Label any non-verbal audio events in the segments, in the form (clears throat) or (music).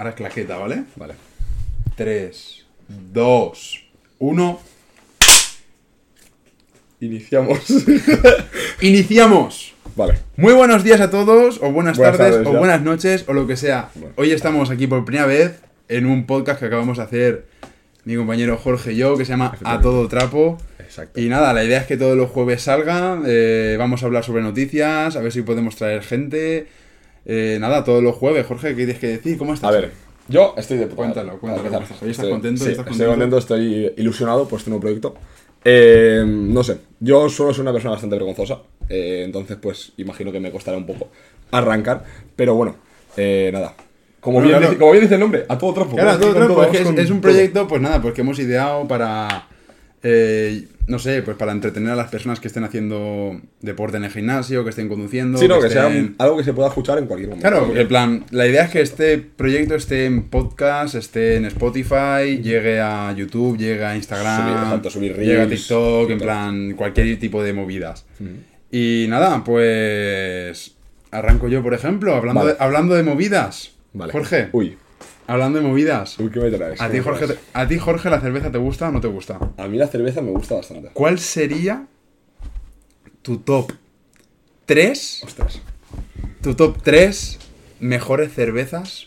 Ahora es claqueta, ¿vale? Vale. 3, 2, 1. Iniciamos. (laughs) ¡Iniciamos! vale. Muy buenos días a todos, o buenas, Buenas tardes, tardes, o buenas noches, o lo que sea. Bueno. Hoy estamos aquí por primera vez en un podcast que acabamos de hacer mi compañero Jorge y yo, que se llama A. Todo Trapo. Exacto. Y nada, la idea es que todos los jueves salga, eh, vamos a hablar sobre noticias, a ver si podemos traer gente. Eh, nada, todos los jueves, Jorge, ¿qué tienes que decir? ¿Cómo estás? A ver, yo estoy de puta Cuéntalo, cuéntalo, para ¿cómo empezar. estás? Estás Estoy- contento, sí, estás estoy contento. estoy ilusionado por este nuevo proyecto. Eh, no sé, yo suelo ser una persona bastante vergonzosa, eh, entonces pues imagino que me costará un poco arrancar, pero bueno, eh, nada. Como, Bueno, bien claro. dice, como bien dice el nombre, a todo. Claro, vamos todo todo, es, un todo. proyecto, pues nada, pues que hemos ideado para, eh, no sé, pues para entretener a las personas que estén haciendo deporte en el gimnasio, que estén conduciendo. Sí, no, que sea algo que se pueda escuchar en cualquier momento. Claro, en plan, la idea es que este proyecto esté en podcast, esté en Spotify, llegue a YouTube, llegue a Instagram, Subir, subir llegue a TikTok, en plan, cualquier tipo de movidas. Y nada, pues arranco yo, por ejemplo, hablando, Vale. de, hablando de movidas. Vale. Jorge, Uy, hablando de movidas. uy, ¿qué me traes? ¿A ¿Qué ti, Jorge, te- ¿A ti, Jorge, la cerveza te gusta o no te gusta? A mí la cerveza me gusta bastante. ¿Cuál sería tu top 3, Ostras. tu top 3 mejores cervezas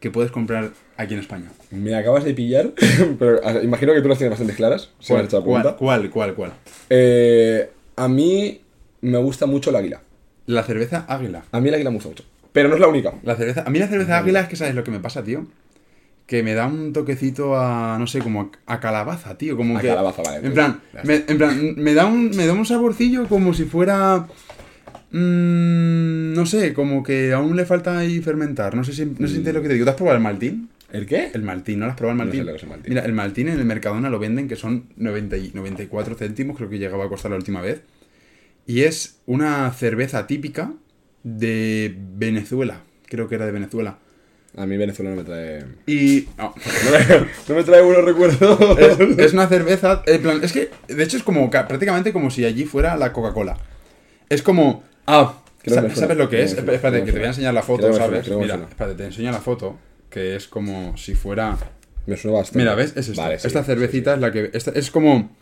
que puedes comprar aquí en España? Me acabas de pillar, (coughs) pero ah, imagino que tú las tienes bastante claras. la cuál, cuál, cuál, cuál? Eh, a mí me gusta mucho el águila. La cerveza águila. A mí el águila me gusta mucho. Pero no es la única. La cerveza, a mí la cerveza águila es que sabes lo que me pasa, tío. Que me da un toquecito a, no sé, como a, a calabaza, tío. Como A que, calabaza, vale, En plan, me, en plan, me da un, me da un saborcillo como si fuera, mm, no sé, como que aún le falta ahí fermentar. No sé si, no sé si lo que te digo. ¿Te has probado el maltín? ¿El qué? El maltín, ¿no lo has probado el No sé maltín? lo que es el maltín. Mira, el maltín en el Mercadona lo venden que son 90 y 94 céntimos, creo que llegaba a costar la última vez. Y es una cerveza típica de Venezuela. Creo que era de Venezuela. A mí Venezuela no me trae. Y. no. (laughs) No me, trae buenos recuerdos. es, es una cerveza. En plan, es que, de hecho, es como ca- prácticamente como si allí fuera la Coca-Cola. Es como. Ah. ¿Sabes lo que es? Espérate, que te voy a enseñar la foto, Creo suena, ¿sabes? Mira, espérate, te enseño la foto. Que es como si fuera. Me suena bastante. Mira, ¿ves? Es esta. Vale, sí, esta cervecita sí. es la que. Esta, es como.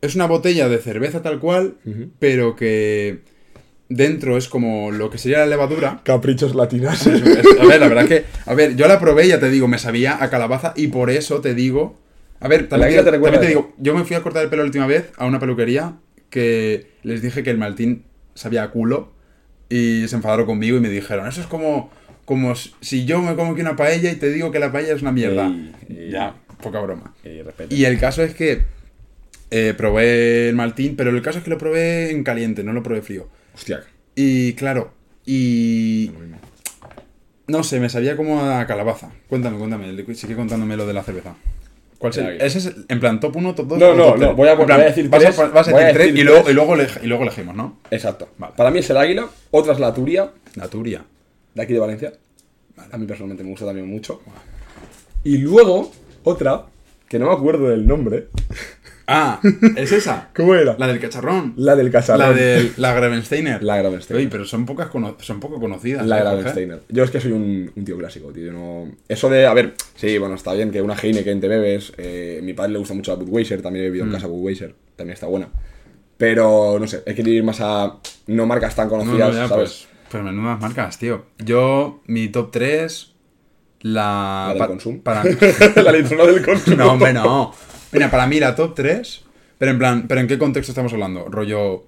Es una botella de cerveza tal cual, pero que dentro es como lo que sería la levadura. Caprichos latinos. Es- a ver, la verdad que. A ver, yo la probé y ya te digo, me sabía a calabaza y por eso te digo. A ver, también, te, también te digo, yo me fui a cortar el pelo la última vez a una peluquería que les dije que el maltín sabía a culo y se enfadaron conmigo y me dijeron, eso es como. Como si yo me como aquí una paella y te digo que la paella es una mierda. Ey, ey. ya, poca broma. Y. Y el caso es que eh, probé el maltín, pero el caso es que lo probé en caliente, no lo probé frío. Hostia. Y claro, y no sé, me sabía como a calabaza. Cuéntame, cuéntame, sigue contándome lo de la cerveza. ¿Cuál El águila. Ese es, en plan, top 1, top 2. No, no, top no, voy a- plan, voy a decir vas tres, a, vas a voy a decir tres y luego, y, luego y luego elegimos, ¿no? Exacto. Vale. Para mí es el águila, otra es la turia, Naturia. de aquí de Valencia. A mí personalmente me gusta también mucho. Y luego, otra, que no me acuerdo del nombre. Ah, es esa. (laughs) ¿Cómo era? La del cacharrón. La del casarón. La de la Gravensteiner. La Gravensteiner. Oye, pero son pocas cono- son poco conocidas. La ¿eh? Gravensteiner. Yo es que soy un, un tío clásico, tío. no... Eso de, a ver, sí, bueno, está bien que una Heineken te bebes. eh, mi padre le gusta mucho la Budweiser, también he bebido en Mm. casa Budweiser, también está buena. Pero, no sé, hay que ir más a no marcas tan No, conocidas, no, ya, ¿sabes? pues, pues menudas marcas, tío. Yo, mi top 3, la... La del pa- Consum. Para... (laughs) la litrona del consumo. (laughs) no, hombre, no. Mira, para mí la top 3, pero en plan, ¿pero en qué contexto estamos hablando? Rollo...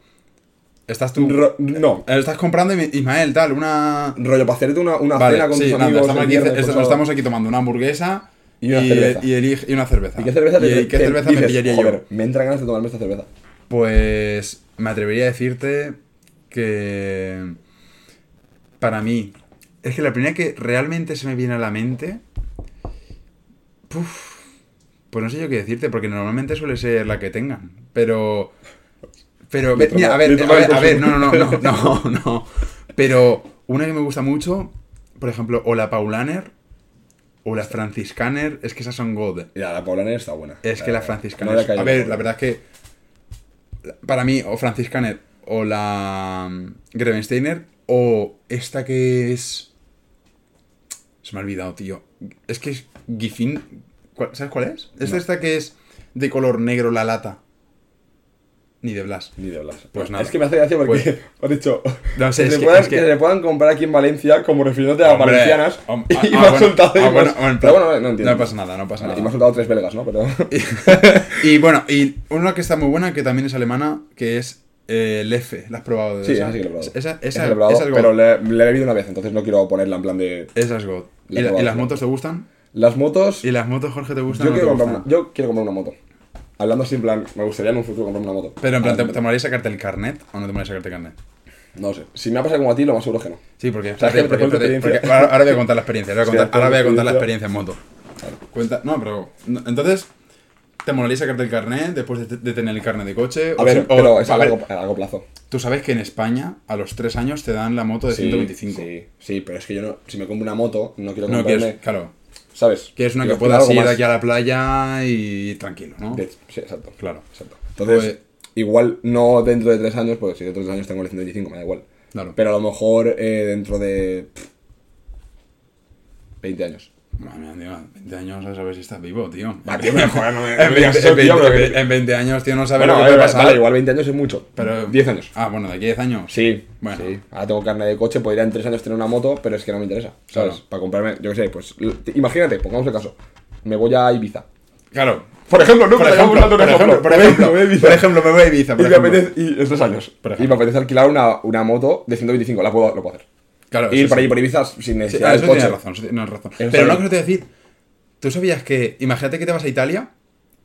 Estás tú... Ro- no, Estás comprando, Ismael, tal, una... rollo para hacerte una, una Vale, cena con sí, tus nada, amigos. estamos, el aquí, viernes, est- pues, estamos aquí tomando una hamburguesa Y una cerveza. y, elige- y una cerveza. ¿Y qué cerveza te ¿Y qué te- cerveza me pillaría yo? Me entra ganas de tomarme esta cerveza. Pues me atrevería a decirte que para mí es que la primera que realmente se me viene a la mente, puf, pues no sé yo qué decirte porque normalmente suele ser la que tengan, pero pero mira, a ver, a ver, de a ver, no, no, no, no, no, no, pero una que me gusta mucho, por ejemplo, o la Paulaner o la Franciscaner, es que esas son God. Ya, la Paulaner está buena. Es que la. No le es- cayó a ver, la verdad es que. Para mí, o franciscaner o la Grevensteiner o esta que es. Se me ha olvidado, tío. Es que es Gifin. ¿Cuál- ¿Sabes cuál es? Es esta que es de color negro la lata. Ni de Blas. Ni de Blas. Pues nada. Es que me hace gracia porque Pues- (laughs) dicho. No sé, que, se puedan, que- que se puedan comprar aquí en Valencia, como refiriéndote a Hombre, valencianas. (laughs) y ah, me ah, bueno, soltado. ah, y bueno, bueno, pero bueno, no entiendo. No pasa nada, no pasa Y nada. me has soltado tres belgas, ¿no? Pero. (laughs) Y bueno, y una que está muy buena, que también es alemana, que es eh, F. ¿La has probado? Sí, esa? sí que lo he probado. Esa, Esa esa, la he probado, esa es God. pero le, le he bebido una vez, entonces no quiero ponerla en plan de. Esa es God. La ¿Y, la- y las motos te gustan? Las motos. ¿Y las motos, Jorge, te gustan Yo o no quiero, te comprar gustan? una, yo quiero comprar una moto. Hablando así, en plan, me gustaría en un futuro comprarme una moto. Pero en plan, ¿te, te molaría sacarte el carnet o no te molaría sacarte el carnet? No sé. Si me ha pasado como a ti, lo más seguro es que no. Sí, porque, sea, porque- que te porque- cuento porque- experiencia. porque ahora, ahora voy a contar la experiencia. Ahora voy a (laughs) Sí, contar, ahora voy a contar la experiencia. en moto. Cuenta, no, pero. no, entonces, ¿te molaría sacarte el carnet después de, de tener el carnet de coche? A O ver, si- o- pero es a largo, a largo plazo. Tú sabes que en España, a los 3 años, te dan la moto de Sí, 125. Sí, sí, pero es que yo no. Si me compro una moto, no quiero No comprarme. quieres, claro. ¿Sabes? Quieres una Quiero que puedas ir más aquí a la playa y tranquilo, ¿no? de- Sí, exacto. Claro. Exacto. Entonces, Pues- igual no dentro de tres años, porque si dentro de tres años tengo el 125, me da igual. Claro. Pero a lo mejor eh, dentro de. pff, 20 años. Madre mía, tío, 20 años a saber si estás vivo, tío. Ah, tío, pero joder, no me- en, no me digas 20, eso, tío, pero que- en 20 años, tío, no sabes Bueno, lo que puede pasar. vale, igual 20 años es mucho. Pero, 10 años. Ah, bueno, de aquí a 10 años. Sí, Bueno. sí. Ahora tengo carne de coche, podría en 3 años tener una moto, pero es que no me interesa. ¿Sabes? Claro. Para comprarme, yo qué sé, pues. Imagínate, pongamos el caso. Me voy a Ibiza. Claro. Por ejemplo, no Por ejemplo, por ejemplo, por ejemplo, Me voy a Ibiza. por ejemplo, me voy a Ibiza, Y por me ejemplo. apetece, y en tres años. Por y me apetece alquilar una, una moto de 125. La puedo, lo puedo hacer. Claro, Ir sí. allí por Ibiza sin Sí, necesidad ah, del eso coche. tienes razón, eso tienes razón. Eso Pero está no bien. quiero te decir, tú sabías que, imagínate que te vas a Italia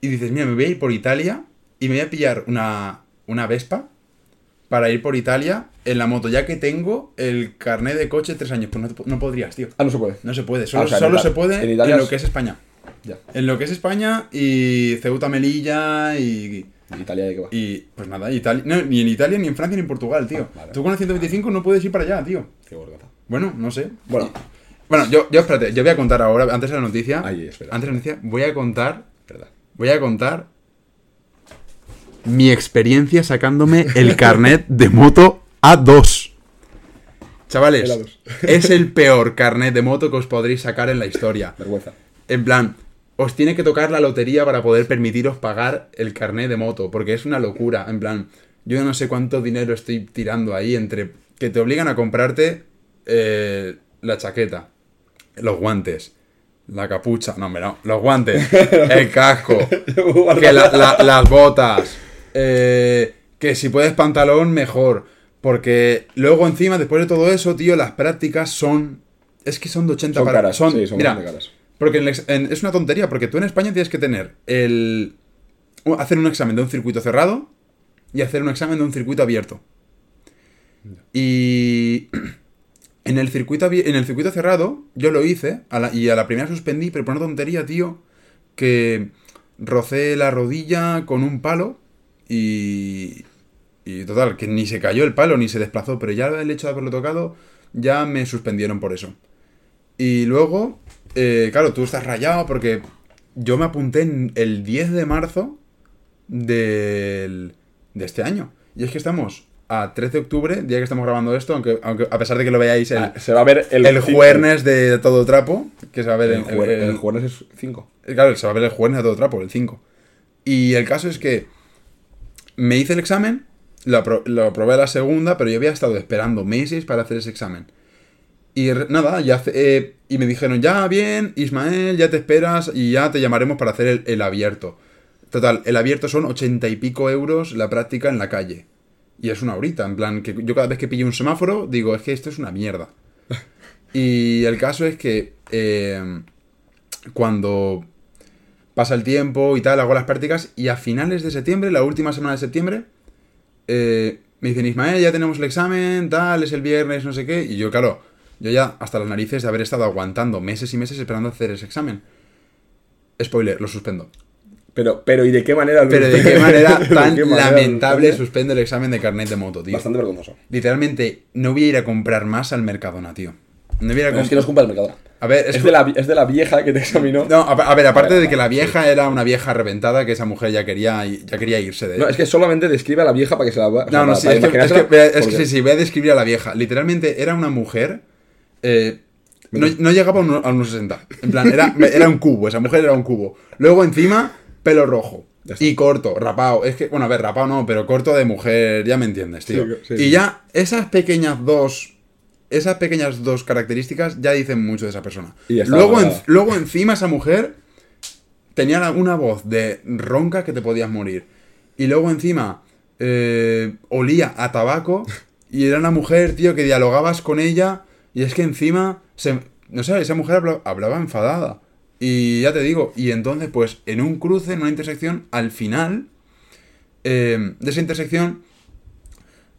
y dices, mira, me voy a ir por Italia y me voy a pillar una, una Vespa para ir por Italia en la moto, ya que tengo el carnet de coche tres años. Pues no, te- no podrías, tío. Ah, no se puede. No se puede, solo, o sea, en solo Ita- se puede en lo es- que es España. Ya. En lo que es España y Ceuta, Melilla y... Italia de qué va. Y pues nada, Italia, no, ni en Italia, ni en Francia, ni en Portugal, tío. Ah, vale. Tú con el 125 no puedes ir para allá, tío. Qué vergüenza. Bueno, no sé. Bueno. Bueno, yo, yo espérate, yo voy a contar ahora, antes de la noticia. Ay, espera. Antes de la noticia, voy a contar. Verdad. Voy a contar. Mi experiencia sacándome el (laughs) carnet de moto A2. Chavales, El A2. es el peor carnet de moto que os podréis sacar en la historia. Vergüenza. En plan, os tiene que tocar la lotería para poder permitiros pagar el carnet de moto, porque es una locura. En plan, yo no sé cuánto dinero estoy tirando ahí entre que te obligan a comprarte eh, la chaqueta, los guantes, la capucha, no, hombre, no, los guantes, (laughs) el casco, que la- la- las botas, eh, que si puedes pantalón, mejor. Porque luego encima, después de todo eso, tío, las prácticas son... Es que son de 80 Son para... caras, son, sí, son mira, caras. Porque en el ex- en- es una tontería, porque tú en España tienes que tener el... hacer un examen de un circuito cerrado y hacer un examen de un circuito abierto. Y (clears throat) en el circuito, en el circuito cerrado yo lo hice a la- y a la primera suspendí, pero por una tontería, tío, que rocé la rodilla con un palo y... Y total, que ni se cayó el palo ni se desplazó, pero ya el hecho de haberlo tocado ya me suspendieron por eso. Y luego, eh, claro, tú estás rayado porque yo me apunté en el 10 de marzo del, de este año. Y es que estamos a 13 de octubre, día que estamos grabando esto, aunque, aunque a pesar de que lo veáis el, Ah, se va a ver el. el jueves de todo trapo, que se va a ver El, el, el- el jueves es 5. Claro, se va a ver el jueves de todo trapo, el 5. Y el caso es que me hice el examen, lo, lo aprobé a la segunda, pero yo había estado esperando meses para hacer ese examen. Y nada, ya eh, y me dijeron, ya bien, Ismael, ya te esperas y ya te llamaremos para hacer el, el abierto. Total, el abierto son ochenta y pico euros la práctica en la calle. Y es una horita, en plan, que yo cada vez que pillo un semáforo digo, es que esto es una mierda. (laughs) y el caso es que eh, cuando pasa el tiempo y tal, hago las prácticas y a finales de septiembre, la última semana de septiembre, eh, me dicen, Ismael, ya tenemos el examen, tal, es el viernes, no sé qué. Y yo, claro, yo ya hasta las narices de haber estado aguantando meses y meses esperando hacer ese examen. Spoiler, lo suspendo. Pero, pero, ¿y de qué manera? lo Pero de qué manera (laughs) ¿De tan qué manera lo lamentable suspende? suspendo el examen de carnet de moto, tío. Bastante vergonzoso. Literalmente, no voy a ir a comprar más al Mercadona, tío. No voy a a es que no es culpa del Mercadona. A ver, Es, es, de la, es de la vieja que te examinó. No, a, a ver, aparte de que la vieja era una vieja reventada, que esa mujer ya quería, ya quería irse de No, es que solamente describe a la vieja para que se la o sea, No, no, sí, es que, es que- sí, voy a describir a la vieja. Literalmente era una mujer. Eh, No, no llegaba a uno- a unos 60. En plan, era, era un cubo, esa mujer era un cubo. Luego encima, pelo rojo. Y corto, rapado. Es que, bueno, a ver, rapado no, pero corto de mujer, ya me entiendes, tío. Sí, sí, y sí. ya esas pequeñas dos. Esas pequeñas dos características ya dicen mucho de esa persona. Y Luego, en- luego encima esa mujer tenía una voz de ronca que te podías morir. Y luego encima eh, olía a tabaco (laughs) y era una mujer, tío, que dialogabas con ella y es que encima, se, no sé, esa mujer habla- hablaba enfadada. Y ya te digo, y entonces pues en un cruce, en una intersección, al final eh, de esa intersección,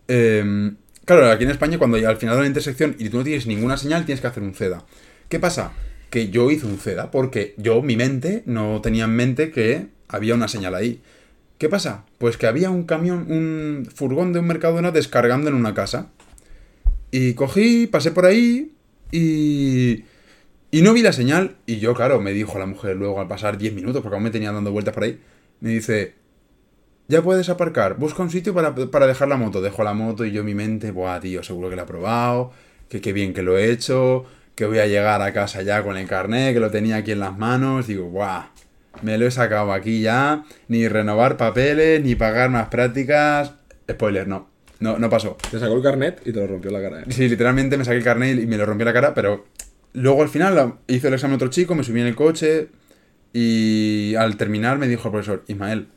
eh, claro, aquí en España cuando al final de una intersección y tú no tienes ninguna señal, tienes que hacer un CEDA. ¿Qué pasa? Que yo hice un CEDA porque yo, mi mente, no tenía en mente que había una señal ahí. ¿Qué pasa? Pues que había un camión, un furgón de un Mercadona descargando en una casa. Y cogí, pasé por ahí y... Y no vi la señal. Y yo, claro, me dijo la mujer luego al pasar 10 minutos, porque aún me tenía dando vueltas por ahí, me dice, ya puedes aparcar, busca un sitio para, para dejar la moto. Dejo la moto y yo mi mente, buah, tío, seguro que la he probado, que qué bien que lo he hecho, que voy a llegar a casa ya con el carnet, que lo tenía aquí en las manos. Digo, buah, me lo he sacado aquí ya, ni renovar papeles, ni pagar más prácticas. Spoiler, no, no, no pasó. Te sacó el carnet y te lo rompió la cara, ¿eh? Sí, literalmente me saqué el carnet y me lo rompió la cara, pero luego al final hizo el examen otro chico, me subí en el coche y al terminar me dijo el profesor, Ismael,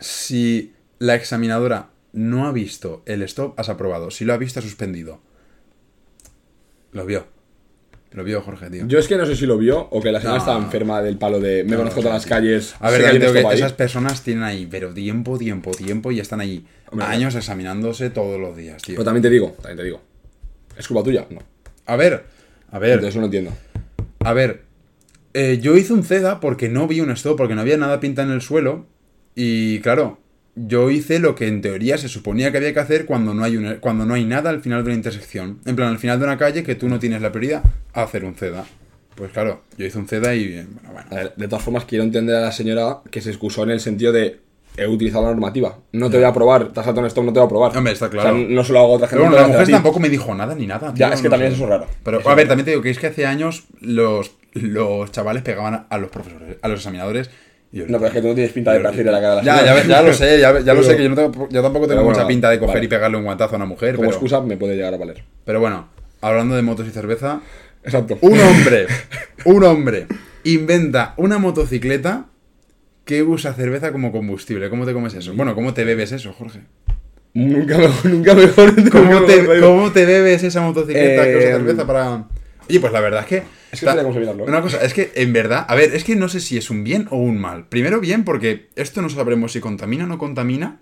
si la examinadora no ha visto el stop, has aprobado. Si lo ha visto, ha suspendido. Lo vio. Lo vio Jorge, tío. Yo es que no sé si lo vio o que la señora No. estaba enferma del palo de me No, conozco no, todas las calles. A ver, que esas personas tienen ahí, pero tiempo, tiempo, tiempo, y están ahí Hombre, años examinándose todos los días, tío. Pero también te digo, también te digo. ¿Es culpa tuya? No. A ver, a ver. Entonces no entiendo. A ver, eh, yo hice un CEDA porque no vi un stop, porque no había nada pinta en el suelo. Y claro, yo hice lo que en teoría se suponía que había que hacer cuando no hay, una- cuando no hay nada al final de una intersección. En plan, al final de una calle que tú no tienes la prioridad, hacer un CEDA. Pues claro, yo hice un CEDA y bueno, bueno. A ver, de todas formas, quiero entender a la señora que se excusó en el sentido de he utilizado la normativa. No te voy a has saltado un stop, no te voy a aprobar. Hombre, está claro. O sea, no se lo hago a otra gente. Pero bueno, no la mujer tampoco me dijo nada ni nada. Ya, es que no también sé. eso es raro. Pero, Eso a ver, también te digo que es que hace años los, los chavales pegaban a los profesores, a los examinadores. Yo- No, pero es que tú no tienes pinta de perfil de la cara de la Ya, ya, ya lo sé, ya, ya lo Pero- sé, que yo, no tengo- yo tampoco tengo pero mucha bueno, pinta de coger vale. y pegarle un guantazo a una mujer. Como Pero, excusa me puede llegar a valer. pero bueno, hablando de motos y cerveza, Exacto. un hombre, (laughs) un hombre inventa una motocicleta que usa cerveza como combustible. ¿Cómo te comes eso? Bueno, ¿cómo te bebes eso, Jorge? Nunca mejor, (laughs) nunca mejor. ¿Cómo (laughs) te, cómo te bebes esa motocicleta que usa Eh, cerveza para...? Oye, pues la verdad es que... Es que cómo mirarlo, ¿eh? Una cosa, es que en verdad... A ver, es que no sé si es un bien o un mal. Primero bien porque esto no sabremos si contamina o no contamina.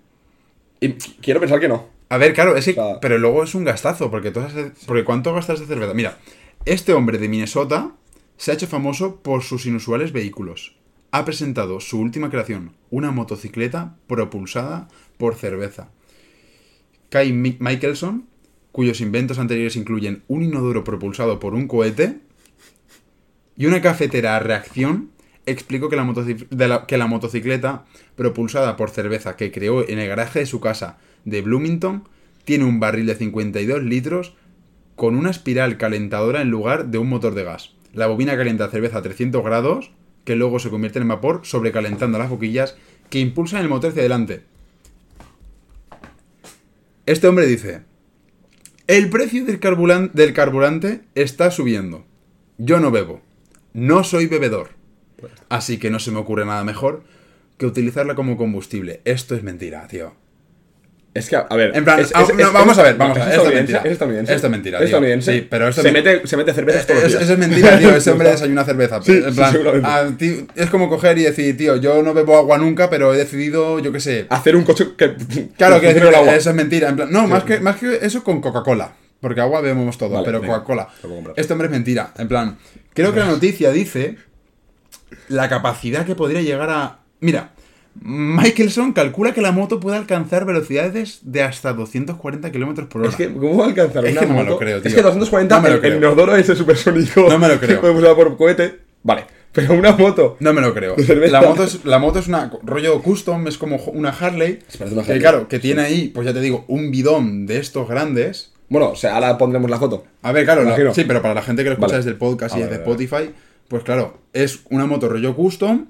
Y quiero pensar que no. A ver, claro, es que... O sea- pero luego es un gastazo, porque, todas porque ¿cuánto gastas de cerveza? Mira, este hombre de Minnesota se ha hecho famoso por sus inusuales vehículos. Ha presentado su última creación, una motocicleta propulsada por cerveza. Kai Mi- Michelson, cuyos inventos anteriores incluyen un inodoro propulsado por un cohete y una cafetera a reacción, explicó que la, que la motocicleta propulsada por cerveza que creó en el garaje de su casa de Bloomington tiene un barril de 52 litros con una espiral calentadora en lugar de un motor de gas. La bobina calienta cerveza a 300 grados, que luego se convierte en vapor, sobrecalentando las boquillas que impulsan el motor hacia adelante. Este hombre dice, el precio del, carburan- del carburante está subiendo. Yo no bebo. No soy bebedor. Así que no se me ocurre nada mejor que utilizarla como combustible. Esto es mentira, tío. Es que, a ver. En plan, es- ah, es- no, es- vamos a ver, vamos a ver. Esto es mentira. Es estadounidense. Esto es mentira, Es tío. estadounidense. Sí, pero esto se, mete, se mete cervezas todos los Eso, días. eso es mentira, tío. (laughs) Ese hombre desayuna cerveza. Sí, en sí, plan, tío, es como coger y decir, tío, yo no bebo agua nunca, pero he decidido, yo qué sé. Hacer un coche que. Claro, (laughs) que funcione el agua. eso es mentira. En plan, no, más, que, más que eso con Coca-Cola. Porque agua bebemos todo, Vale, pero Coca-Cola. Este hombre es mentira. En plan, creo que la (laughs) noticia dice la capacidad que podría llegar a. Mira, Michelson calcula que la moto puede alcanzar velocidades de hasta 240 kilómetros por hora. Es que, ¿cómo va a alcanzar Es una que no me lo creo, tío. Es que 240 No me lo el, supersónico. No me lo (laughs) creo. Que podemos usar por cohete. Vale. Pero una moto. No me lo creo. La moto es, la moto es una rollo custom, es como una Harley. una que Harley. claro, que tiene ahí, pues ya te digo, un bidón de estos grandes. Bueno, o sea, ahora pondremos la foto. A ver, claro, la- sí, pero para la gente que lo escucha Vale. desde el podcast y Ah, desde. Spotify, pues claro, es una moto rollo custom,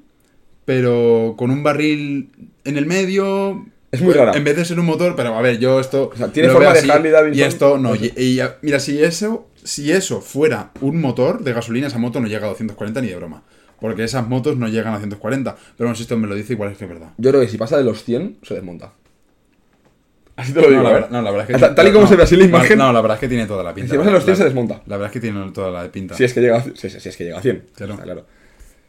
pero con un barril en el medio. Es muy Pues, rara. En vez de ser un motor, pero a ver, yo esto. O sea, tiene forma de Harley Davidson. Y esto no. Y- y, mira, si eso, si eso fuera un motor de gasolina, esa moto no llega a 240 ni de broma. Porque esas motos no llegan a 140. Pero bueno, si esto me lo dice, igual es que es verdad. Yo creo que si pasa de los 100, se desmonta. Así te lo digo, no, la, ¿eh? verdad- no, la verdad es que. Tal- tal y como no, se ve así la imagen. No, la verdad es que tiene toda la pinta. Si pasa de los 100, La- se desmonta. La verdad es que tiene toda la pinta. Si es que llega sí, es que llega a 100. Claro. Está claro.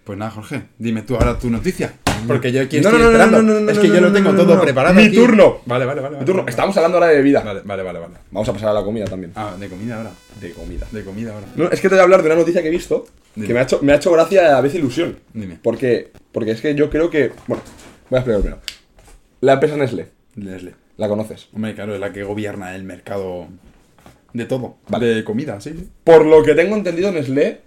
Pues nada, Jorge, dime tú ahora tu noticia. Porque yo aquí No, estoy no, no, esperando. no, no, no, es que yo lo tengo todo preparado. Mi aquí. turno. Vale, vale, vale. Mi turno. vale. Estamos hablando ahora de bebida. Vale, vale, vale, vale. Vamos a pasar a la comida también. Ah, de comida ahora. De comida. De comida ahora. No, es que te voy a hablar de una noticia que he visto Dime. que me ha hecho, me ha hecho gracia a la vez ilusión. Dime. Porque, porque es que yo creo que. Bueno, voy a explicar primero. La empresa Nestlé, Leslie. ¿la conoces? Hombre, claro, es la que gobierna el mercado de todo. Vale. De comida, sí. Por lo que tengo entendido, Nestlé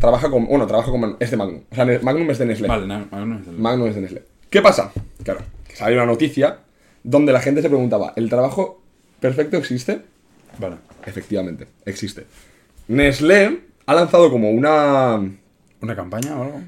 trabaja con. Bueno, trabaja con. Es de Magnum. O sea, Magnum es de Nestlé. Vale, no, no es el- Magnum es de Nestlé. ¿Qué pasa? Claro, que salió una noticia donde la gente se preguntaba: ¿el trabajo perfecto existe? Vale. Efectivamente, existe. Nestlé ha lanzado como una. ¿Una campaña o algo?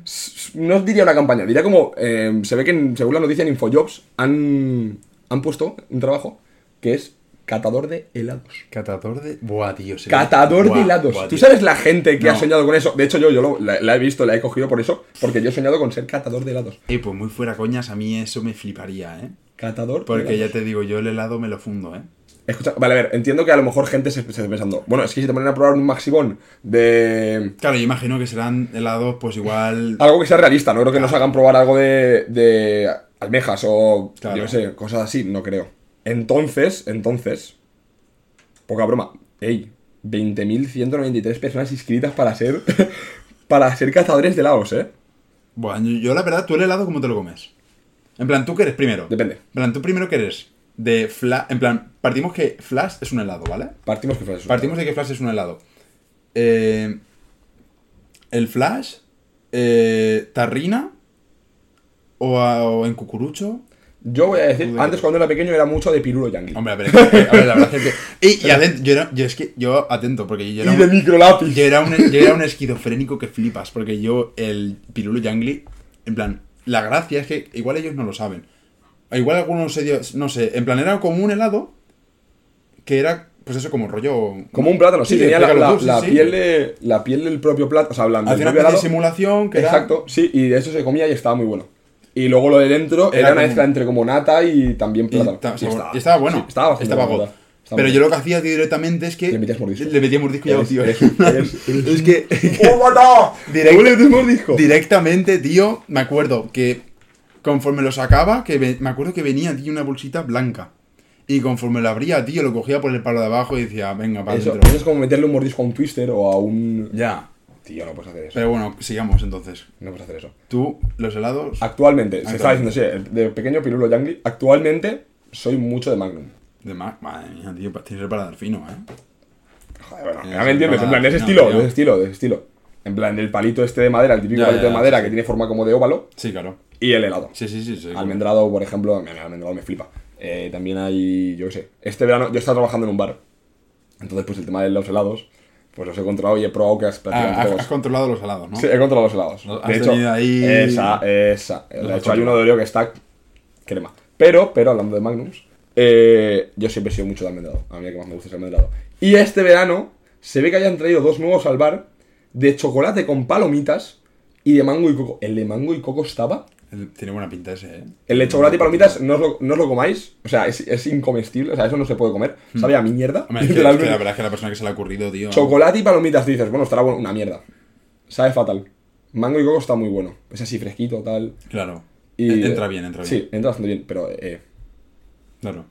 No diría una campaña, diría como. eh, se ve que en- según la noticia en Infojobs han, han puesto un trabajo que es catador de helados. Catador de. Buah, tío. se Catador Buah, de helados. buah, ¿Tú sabes la gente que ha No. soñado con eso? De hecho, yo, yo lo- la, la he visto, la he cogido por eso, porque yo he soñado con ser catador de helados. Eh, pues muy fuera coñas, a mí eso me fliparía, ¿eh? Catador Porque de ya te digo, yo el helado me lo fundo, ¿eh? Escucha, vale, a ver, entiendo que a lo mejor gente se, esté pensando, bueno, es que si te ponen a probar un maximón de. Claro, yo imagino que serán helados, pues igual. Algo que sea realista, no creo que nos hagan probar algo de, de almejas o Claro. yo qué sé, cosas así, no creo. Entonces, entonces, poca broma, ey, 20.193 personas inscritas para ser (laughs) para ser cazadores de helados, ¿eh? Bueno, yo, la verdad, tú el helado, ¿cómo te lo comes? En plan, ¿tú qué eres primero? Depende. En plan, ¿tú primero qué eres? De Flash. En plan, partimos que Flash es un helado, ¿vale? Partimos que fue eso. Partimos de que Flash es un helado. Eh, el Flash, eh, Tarrina o, a- o en Cucurucho. Yo voy a decir, antes cuando era pequeño era mucho de pirulo yankee. Hombre, a ver, a ver, la verdad es que. (laughs) Y, y atento, yo, era, yo es que yo atento, porque yo era, y de microlápiz. yo, era un, yo era un esquizofrénico que flipas, porque yo, el Pirulo Yangli, en plan, la gracia es que igual ellos no lo saben. Igual algunos se dio, no sé, en plan, era como un helado que era, pues eso, como rollo. Como un plátano, sí, tenía la, la- sí, la sí. piel de, la piel del propio plátano, o sea, hablando Hacía una de simulación que era- Exacto, sí, y de eso se comía y estaba muy bueno. Y luego lo de dentro era, Era una mezcla entre como nata y también Y, plátano. ta- Y sabor- y estaba bueno. sí, estaba bastante estaba bueno. Estaba Pero yo lo que hacía directamente es que. Le metías mordisco. Le metía mordisco ya, Eres- tío. eres- eres- eres- es que. (laughs) (laughs) ¡Oh, mata! Direct- ¿Cómo le metes mordisco? Directamente, tío, me acuerdo que conforme lo sacaba, que me acuerdo que venía, tío, una bolsita blanca. Y conforme lo abría, tío, lo cogía por el palo de abajo y decía, venga, para Eso, eso es como meterle un mordisco a un twister o a un... Ya. Tío, no puedes hacer eso. Pero bueno, sigamos entonces. No puedes hacer eso. Tú, los helados. Actualmente, se estaba Actualmente. diciendo, sí, de pequeño pirulo yankee, actualmente soy mucho de Magnum. De Mac, madre mía, tío, tienes que ser para dar fino, ¿eh? Joder, bueno, ya me entiendes, en plan, de ese estilo, de ese estilo, de ese estilo. En plan, del palito este de madera, el típico Ya, palito ya, de madera sí, que tiene forma como de óvalo, Sí, claro. y el helado. Sí, sí, sí. sí Almendrado, por ejemplo, el almendrado me flipa. Eh, también hay, yo qué sé, este verano yo estaba trabajando en un bar, entonces pues el tema de los helados, pues los he controlado y he probado que es Ah, prácticamente has, todos. has controlado los helados, ¿no? Sí, he controlado los helados. Has De hecho, tenido ahí- esa, esa. Los De has hecho, hay uno de Oreo que está crema. Pero, pero, hablando de Magnums, eh, yo siempre he sido mucho de almendrado. A mí el que más me gusta es el almendrado. Y este verano se ve que hayan traído dos nuevos al bar de chocolate con palomitas y de mango y coco. El de mango y coco estaba. Tiene buena pinta ese, ¿eh? El de chocolate y palomitas no os lo, no os lo comáis. O sea, es, es incomestible. O sea, eso no se puede comer. Sabe a mierda. Hmm. Hombre, es que, es que literalmente. la verdad es que la persona que se le ha ocurrido, tío. Chocolate y palomitas dices, bueno, estará bueno. Una mierda. Sabe fatal. Mango y coco está muy bueno. Es así fresquito, tal. Claro. Y, entra bien, entra bien. Sí, entra bastante bien, pero eh, Claro.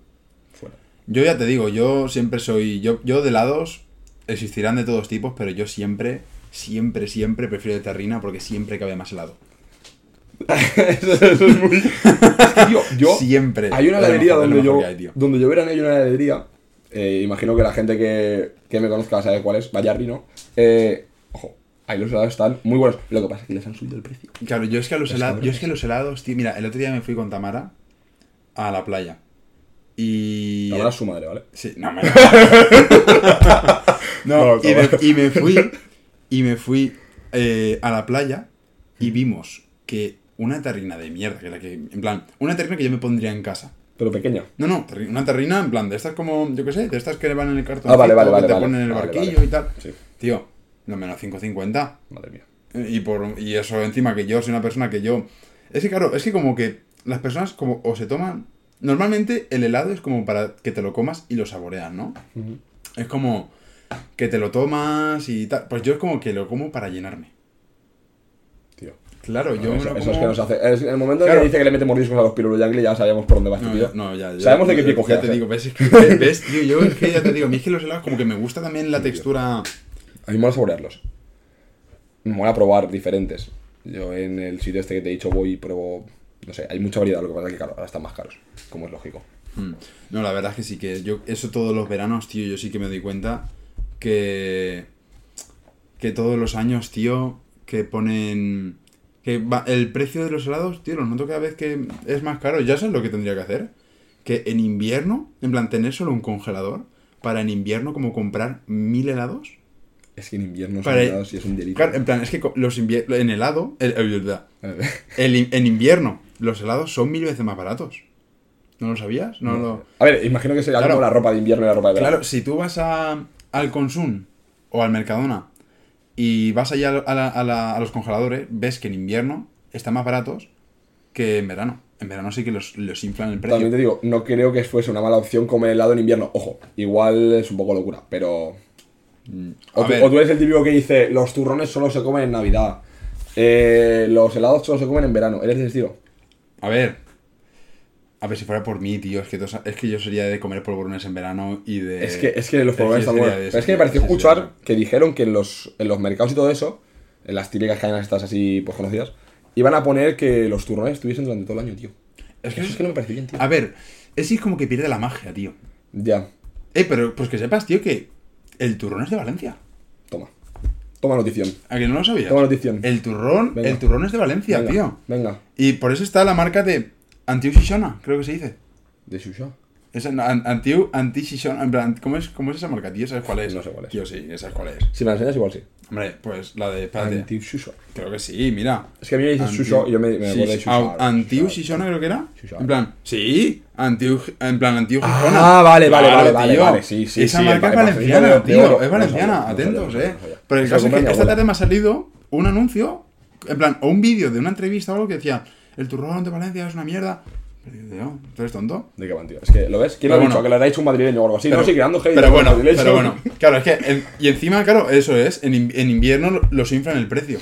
fuera. Yo ya te digo, yo siempre soy. Yo, yo de helados existirán de todos tipos, pero yo siempre, siempre, siempre prefiero de terrina porque siempre cabe más helado. Eso, es muy. Es que, tío, yo. Siempre. Hay una lo donde yo. hay, donde yo verano hay una heladería. eh, imagino que la gente que, que me conozca sabe cuál es. Bayardi, ¿no? Eh, ojo, ahí los helados están muy buenos. Lo que pasa es que les han subido el precio. Claro, yo es que a los helados. Yo es que los helados, tío. Mira, el otro día me fui con Tamara a la playa. Y. Verdad es su madre, ¿vale? Sí, no, me... (laughs) no, No, y, me, y me fui, y me fui eh, a la playa y vimos que una terrina de mierda, que la que, en plan, una terrina que yo me pondría en casa. Pero pequeña. No, no, una terrina en plan, de estas como, yo qué sé, de estas que van en el cartón. Ah, vale, vale, vale, Que te vale. ponen en el Vale, barquillo vale. y tal. Sí. Tío, no menos 5.50. Madre mía. Y, por, y eso encima que yo soy una persona que yo... Es que claro, es que como que las personas como o se toman... Normalmente el helado es como para que te lo comas y lo saboreas, ¿no? Es como que te lo tomas y tal. Pues yo es como que lo como para llenarme. Claro, yo eso, lo eso como... es que nos hace. Es, en el momento en que dice que le mete mordiscos a los piruluyangli, ya sabíamos por dónde va este No, tío. ya- no, ya, ya- Sabemos de qué ya- pie Ya cogías, te digo, ves, es que- ves, tío, yo es que ya te digo, a mí es que los helados como que me gusta también la textura... A mí me mola saborearlos. Me mola probar diferentes. Yo en el sitio este que te he dicho voy y pruebo. No sé, hay mucha variedad, lo que pasa es que claro, ahora están más caros, como es lógico. Mm. No, la verdad es que sí, que yo, eso todos los veranos, tío, yo sí que me doy cuenta que, que todos los años, tío, que ponen, que va- el precio de los helados, tío, lo noto cada vez que es más caro, ya sabes lo que tendría que hacer, que en invierno, en plan, tener solo un congelador, para en invierno como comprar mil helados. Es que en invierno son Para- helados y es un delito. Claro, en plan, es que los en helado, el- (laughs) el- en invierno, los helados son mil veces más baratos. ¿No lo sabías? No, lo... A ver, imagino que Claro. como la ropa de invierno y la ropa de verano. Claro, si tú vas a, al Consum o al Mercadona y vas allá a, la- a la- a los congeladores, ves que en invierno están más baratos que en verano. En verano sí que los, los inflan el precio. También te digo, no creo que fuese una mala opción comer helado en invierno. Ojo, igual es un poco locura, pero. O A tú, ver. o tú eres el típico que dice, los turrones solo se comen en Navidad. eh, los helados solo se comen en verano. ¿Eres de ese estilo? A ver. A ver, si fuera por mí, tío, es que, tos- es que yo sería de comer polvorones en verano y de... Es que, es que los polvorones están buenos. Pero es que me pareció sí, escuchar sí. que dijeron que en los, en los mercados y todo eso, en las típicas cadenas estas así pues conocidas, iban a poner que los turrones estuviesen durante todo el año, tío. Es que Eso es que no me parece bien, tío. A ver, es como que pierde la magia, tío. Ya, Eh, pero pues que sepas, tío, que el turrón es de Valencia. toma. Toma notición. ¿A que no lo sabías? Toma notición. El turrón, Venga. el turrón es de Valencia, venga, tío. Venga. Y por eso está la marca de Antiu Shishona, creo que se dice. De Shusha. Es an- an- Antiu Anti Shishona, en plan, ¿cómo es, ¿cómo es esa marca, tío? ¿Sabes cuál es? No sé cuál es. Tío, sí, ¿sabes cuál es? Si me la enseñas, igual sí. Hombre, pues la de, espérate. Antiu Shusha. Creo que sí, mira. Es que a mí me dices Antiu- Shusha y yo me, me acuerdo de Shusha. Au- Antiu Shusha. Shishona creo que era. En plan, sí, Antiu, en plan Antiu Gijona. Ah, vale, vale, vale, vale, vale, sí, sí, Esa sí, marca es valenciana, tío, es valenciana, atentos, eh. Pero el caso es que esta tarde me ha salido un anuncio, en plan, o un vídeo de una entrevista o algo que decía, el turrón de Valencia es una mierda. Pero ¿tú eres tonto? ¿De qué van, tío? Es que, ¿lo ves? ¿Quién lo ha dicho? bueno. que le habéis hecho un madrileño o algo así. Pero- no, sí, creando hate. Pero ¿no? bueno, pero bueno. Claro, es que. en- y encima, claro, eso es. En, en invierno lo- los inflan el precio.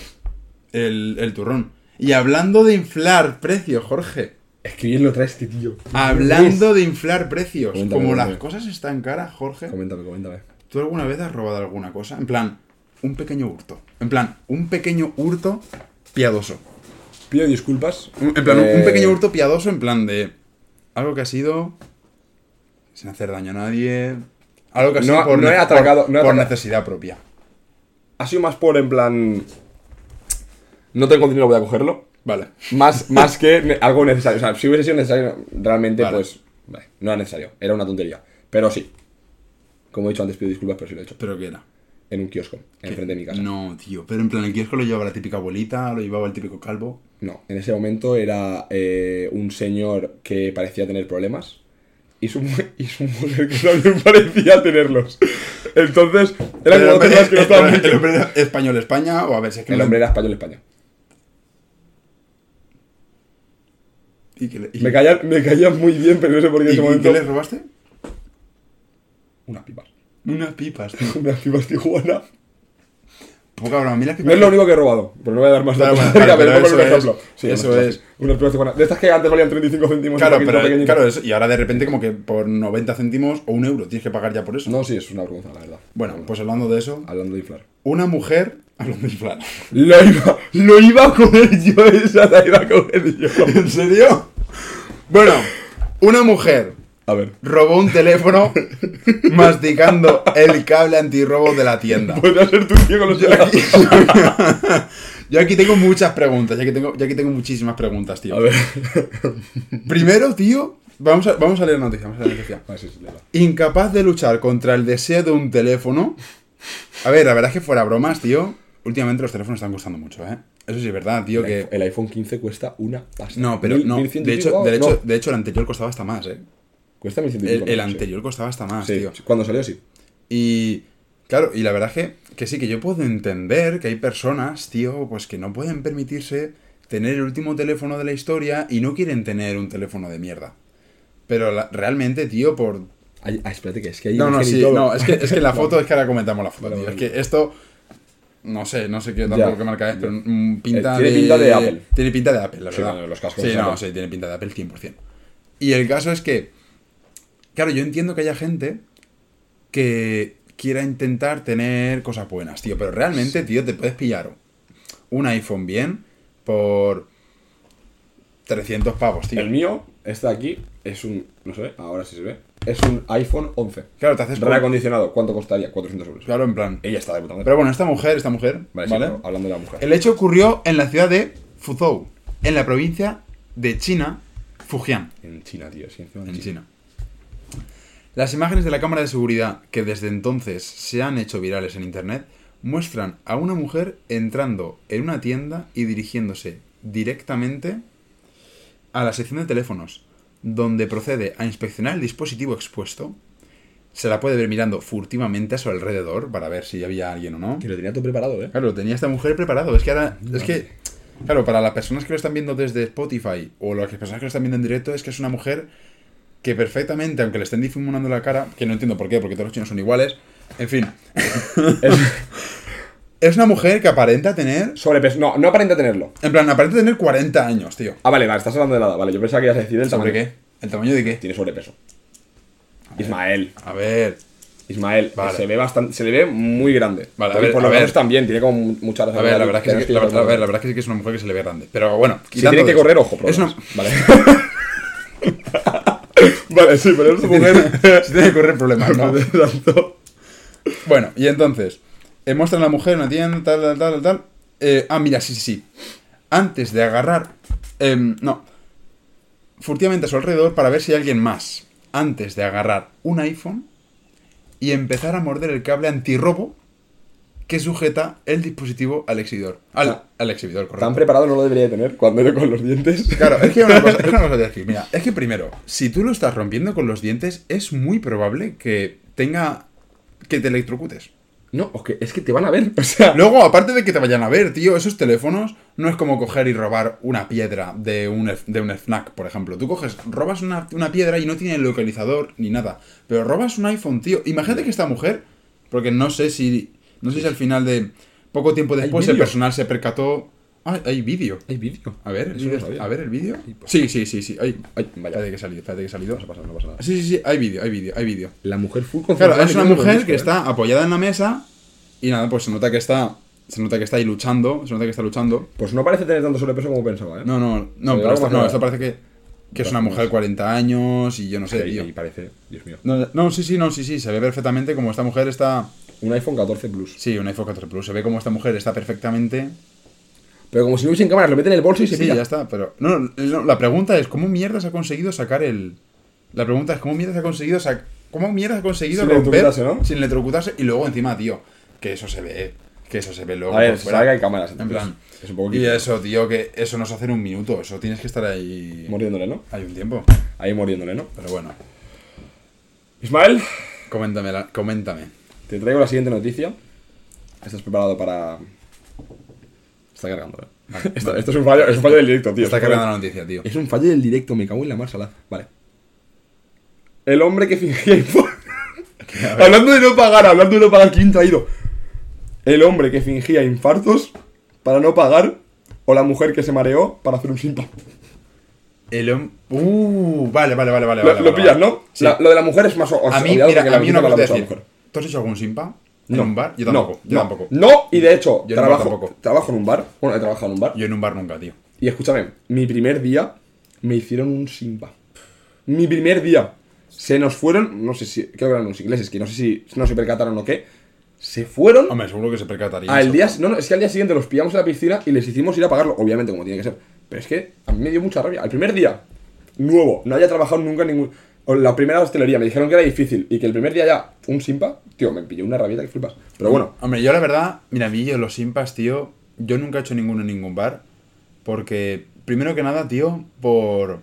El, el turrón. Y hablando de inflar precios, Jorge. Es que bien lo traes este tío. Hablando de inflar precios. Coméntame, como las cosas están caras, Jorge. Coméntame, coméntame. ¿Tú alguna vez has robado alguna cosa? En plan, un pequeño hurto. En plan, un pequeño hurto piadoso. Pido disculpas. Un- En plan, un- un Eh, pequeño hurto piadoso en plan de algo que ha sido sin hacer daño a nadie. Algo que ha No- sido por, no he atracado- por- no he por atracado. necesidad propia. Ha sido más por en plan. No tengo dinero, voy a cogerlo. Vale. Más, (laughs) más que algo necesario. O sea, si hubiese sido necesario, realmente, Vale. pues. vale, no era necesario. Era una tontería. Pero sí. Como he dicho antes, pido disculpas, pero sí lo he hecho. ¿Pero qué era? En un kiosco, enfrente de mi casa. No, tío. Pero en plan, el kiosco lo llevaba la típica abuelita, lo llevaba el típico calvo. No, en ese momento era eh, un señor que parecía tener problemas y su, mu- y su mujer que también (laughs) parecía tenerlos. Entonces, eran como temas que no (laughs) estaban el- hombre era español España, o a ver si es que El no- hombre era español España. ¿Y le, y- Me caía, me caía muy bien, pero no sé por qué en ¿y- ese y momento. qué le robaste? Unas pipas. (laughs) Unas pipas, tío. Unas pipas Tijuana. A mí las pipas. No es lo único que he robado, pero no voy a dar más Claro, datos. bueno, claro, (laughs) pero pero pongo un eso ejemplo. es- Sí, eso unas es. pipas- Unas pipas Tijuana. De estas que antes valían 35 céntimos. Claro, un paquetito pero pequeñito. claro, eso, y ahora de repente como que por 90 céntimos o un euro tienes que pagar ya por eso. No, sí, es una vergüenza, la verdad. Bueno, pues hablando de eso, Hablando de inflar. una mujer, hablando de inflar. Lo iba, lo iba a coger yo, (laughs) esa la iba a coger yo. ¿En serio? Bueno, una mujer A ver. robó un teléfono (laughs) masticando el cable antirrobo de la tienda. Podría ser tu tío con los Yo aquí, (laughs) yo aquí tengo muchas preguntas, ya que tengo, ya que tengo muchísimas preguntas, tío. A ver. Primero, tío, Vamos a, vamos a leer la noticia, vamos a leer la noticia. Vale, sí. Incapaz de luchar contra el deseo de un teléfono. A ver, la verdad es que fuera bromas, tío. Últimamente los teléfonos están costando mucho, ¿eh? Eso sí es verdad, tío, El que... iPhone- El iPhone 15 cuesta una pasta. No, pero Mil- no. 1100 y De hecho, pico, de, hecho, no, de hecho, el anterior costaba hasta más, ¿eh? Cuesta 1100 y El, anterior costaba hasta más, Sí, tío. cuando salió sí. Y claro, y la verdad es que, que sí, que yo puedo entender que hay personas, tío, pues que no pueden permitirse tener el último teléfono de la historia y no quieren tener un teléfono de mierda. Pero la- realmente, tío, por... Ay, espérate, que es que hay No, no, sí, no, es que, es que la (laughs) foto, es que ahora comentamos la foto, Vale, tío. vale. Es que esto... No sé, no sé qué tampoco qué marca es, pero mm, pinta Eh, tiene de... pinta de Apple. Tiene pinta de Apple, la Sí, verdad. los cascos Sí, no, sí, tiene pinta de Apple 100%. Y el caso es que... Claro, yo entiendo que haya gente que quiera intentar tener cosas buenas, tío. Pero realmente, tío, te puedes pillar un iPhone bien por 300 pavos, tío. El mío, este de aquí, es un. No sé, ahora sí se ve. Es un iPhone 11. Claro, te haces... Reacondicionado, ¿cuánto costaría? 400 euros. Claro, en plan... Ella está de puta madre. Pero bueno, esta mujer, esta mujer, Vale, ¿vale? sí, hablando de la mujer. El hecho ocurrió en la ciudad de Fuzhou, en la provincia de China, Fujian, En China, tío, sí, de en China. Las imágenes de la cámara de seguridad que desde entonces se han hecho virales en internet muestran a una mujer entrando en una tienda y dirigiéndose directamente a la sección de teléfonos, donde procede a inspeccionar el dispositivo expuesto. Se la puede ver mirando furtivamente a su alrededor para ver si había alguien o no. Que lo tenía todo preparado, ¿eh? Claro, lo tenía esta mujer preparado. Es que ahora. Es que. Claro, para las personas que lo están viendo desde Spotify o las personas que lo están viendo en directo, es que es una mujer que perfectamente, aunque le estén difuminando la cara, que no entiendo por qué, porque todos los chinos son iguales. En fin. (laughs) es una mujer que aparenta tener. Sobrepeso. No, no aparenta tenerlo. En plan, aparenta tener 40 años, tío. Ah, vale, vale, estás hablando de nada. Vale, yo pensaba que ibas a decir el ¿Sobre tamaño. qué? ¿El tamaño de qué? Tiene sobrepeso. Ismael. A ver. Ismael, Vale. se ve bastante, se le ve muy grande. Vale, a ver, por a ver. brazos también, tiene como mu- muchas A ver, la verdad, es que, sí que- la, Tienes a ver, la verdad es que sí que es una mujer que se le ve grande. Pero bueno, Si tiene que correr, ojo, Es una, problemas. Vale. (laughs) (coughs) vale, sí, pero es mujer. (laughs) si tiene que correr problemas, ¿no? Exacto. Bueno, y entonces, eh, muestran a la mujer una tienda, tal, tal, tal, tal. Eh, ah, mira, sí, sí, sí. Antes de agarrar. em, no. Furtivamente a su alrededor para ver si hay alguien más. Antes de agarrar un iPhone y empezar a morder el cable antirrobo que sujeta el dispositivo al exhibidor. Al, Ah. al exhibidor, Tan correcto. preparado no lo debería de tener cuando yo con los dientes. Claro, es que (laughs) una cosa, es que una cosa te voy a decir. Mira, es que primero, si tú lo estás rompiendo con los dientes, es muy probable que tenga. que te electrocutes. No, o que es que te van a ver. (laughs) O sea, Luego, aparte de que te vayan a ver, tío, esos teléfonos no es como coger y robar una piedra de un, de un FNAC, por ejemplo. Tú coges, robas una, una piedra y no tiene localizador ni nada. Pero robas un iPhone, tío. Imagínate que esta mujer, porque no sé si. No sé si al final de. Poco tiempo ¿Hay después el personal se percató. Ah, hay vídeo. hay vídeo. A ver, no a ver el vídeo. pues- Sí, sí, sí, sí. Hay, Ay, vaya. Espérate que ha salido, espérate que salido. No pasa, no pasa nada. Sí, sí, sí, hay vídeo, hay vídeo, hay vídeo. La mujer full Claro, es una mujer que ¿eh? está apoyada en la mesa y nada, pues se nota que está. Se nota que está ahí luchando. Se nota que está luchando. Pues no parece tener tanto sobrepeso como pensaba, ¿eh? No, no, no, pero esto, no, esto parece que, que es una mujer de 40 años y yo no sé, tío. y parece, Dios mío. No, no, sí, sí, no, sí, sí, se ve perfectamente como esta mujer está. Un iPhone 14 Plus. Sí, un iPhone 14 Plus. Se ve como esta mujer está perfectamente. Pero como si no hubiesen cámaras, lo meten en el bolso y se Sí, pilla. ya está, pero. No, no, no, la pregunta es: ¿cómo mierdas ha conseguido sacar el. La pregunta es: ¿cómo mierdas ha conseguido sacar. ¿Cómo mierdas ha conseguido Sin romper ¿no? sin electrocutarse? Y luego encima, tío, que eso se ve. Que eso se ve luego. A ver, se sabe que hay cámaras. En plan. Es un poco Y eso, tío, que eso no se hace en un minuto. Eso tienes que estar ahí. Muriéndole, ¿no? Hay un tiempo. Ahí muriéndole, ¿no? Pero bueno, Ismael, coméntame. la- coméntame. Te traigo la siguiente noticia. ¿Estás preparado para...? Está cargando, ¿eh? Vale, (laughs) esto, vale. esto es un fallo, es un fallo del directo, tío. Está cargando la noticia, tío. Es un fallo del directo, me cago en la marsala. Vale. El hombre que fingía (laughs) hablando de no pagar, hablando de no pagar, ¿quién te ha ido? El hombre que fingía infartos para no pagar o la mujer que se mareó para hacer un simpa. El hom- Uh, vale, vale, vale, vale. Lo, vale, lo vale, pillas. ¿no? Sí. La- lo de la mujer es más o- a mí, mira, a mí una noticia cosa te hablamos a la decir. ¿Tú has hecho algún simpa? ¿En No. un bar? Yo No, tampoco. yo no. tampoco. No, y de hecho, Yo en trabajo, tampoco. trabajo en un bar. Bueno, he trabajado en un bar. Yo en un bar nunca, tío. Y escúchame, mi primer día me hicieron un simpa. Mi primer día. Se nos fueron, no sé si, creo que eran unos ingleses, que no sé si no se percataron o qué. Se fueron Hombre, seguro que se percataría. al día, no, no, es que al día siguiente los pillamos en la piscina y les hicimos ir a pagarlo, obviamente como tiene que ser. Pero es que a mí me dio mucha rabia. Al primer día, nuevo, no haya trabajado nunca en ningún. La primera hostelería, me dijeron que era difícil y que el primer día ya, un simpa, tío, me pilló una rabieta que flipas. Pero bueno, Hombre, yo la verdad, mira, a mí yo los simpas, tío, yo nunca he hecho ninguno en ningún bar. Porque, primero que nada, tío, por.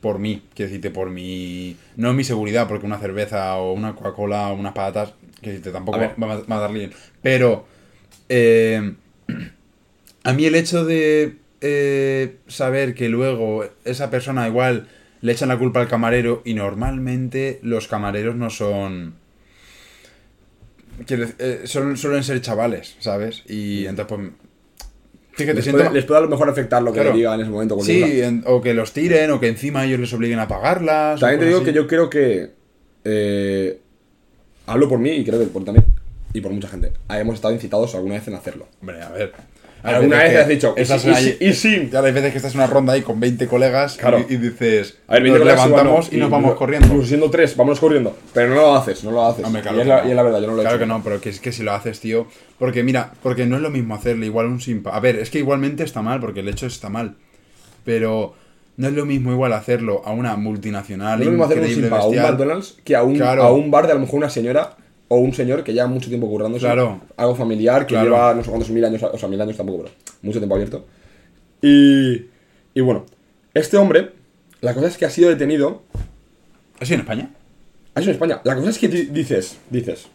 Por mí, quiero decirte, por mi. No mi seguridad, porque una cerveza o una Coca-Cola o unas patatas, quiero decirte, tampoco A va, a- va a dar bien. Pero. eh, (clears throat) a mí el hecho de eh, saber que luego esa persona igual le echan la culpa al camarero y normalmente los camareros no son... quiero eh, son- suelen ser chavales, ¿sabes? Y entonces pues... Fíjate, les siento- puede, les puede a lo mejor afectar lo que Claro. le diga en ese momento. Sí, en- o que los tiren, o que encima ellos les obliguen a pagarlas. También te digo así. que yo creo que. eh, hablo por mí y creo que por también. Y por mucha gente. Hemos estado incitados alguna vez en hacerlo. Hombre, a ver. Alguna vez que has dicho, y y sí, y sí. Ya hay veces que estás en una ronda ahí con 20 colegas y- Claro. y, dices, A ver, nos levantamos y no, nos vamos corriendo. Incluso siendo tres, vámonos corriendo. Pero no lo haces, no lo haces. Hombre, claro y, es la, no. y es la verdad, yo no lo he Claro hecho. que no, pero que es que si lo haces, tío. Porque mira, porque no es lo mismo hacerle igual un simpa. A ver, es que igualmente está mal, porque el hecho está mal. Pero no es lo mismo igual hacerlo a una multinacional. No es lo mismo hacer un simpa a un. McDonald's que a un, Claro. a un bar de a lo mejor una señora o un señor que lleva mucho tiempo currándose. Claro. Algo familiar, que Claro. lleva no sé cuántos mil años, o sea, mil años tampoco, pero mucho tiempo abierto. Y, y bueno, este hombre, la cosa es que ha sido detenido. ¿Ha sido en España? Ha sido en España. La cosa es que di- dices, dices,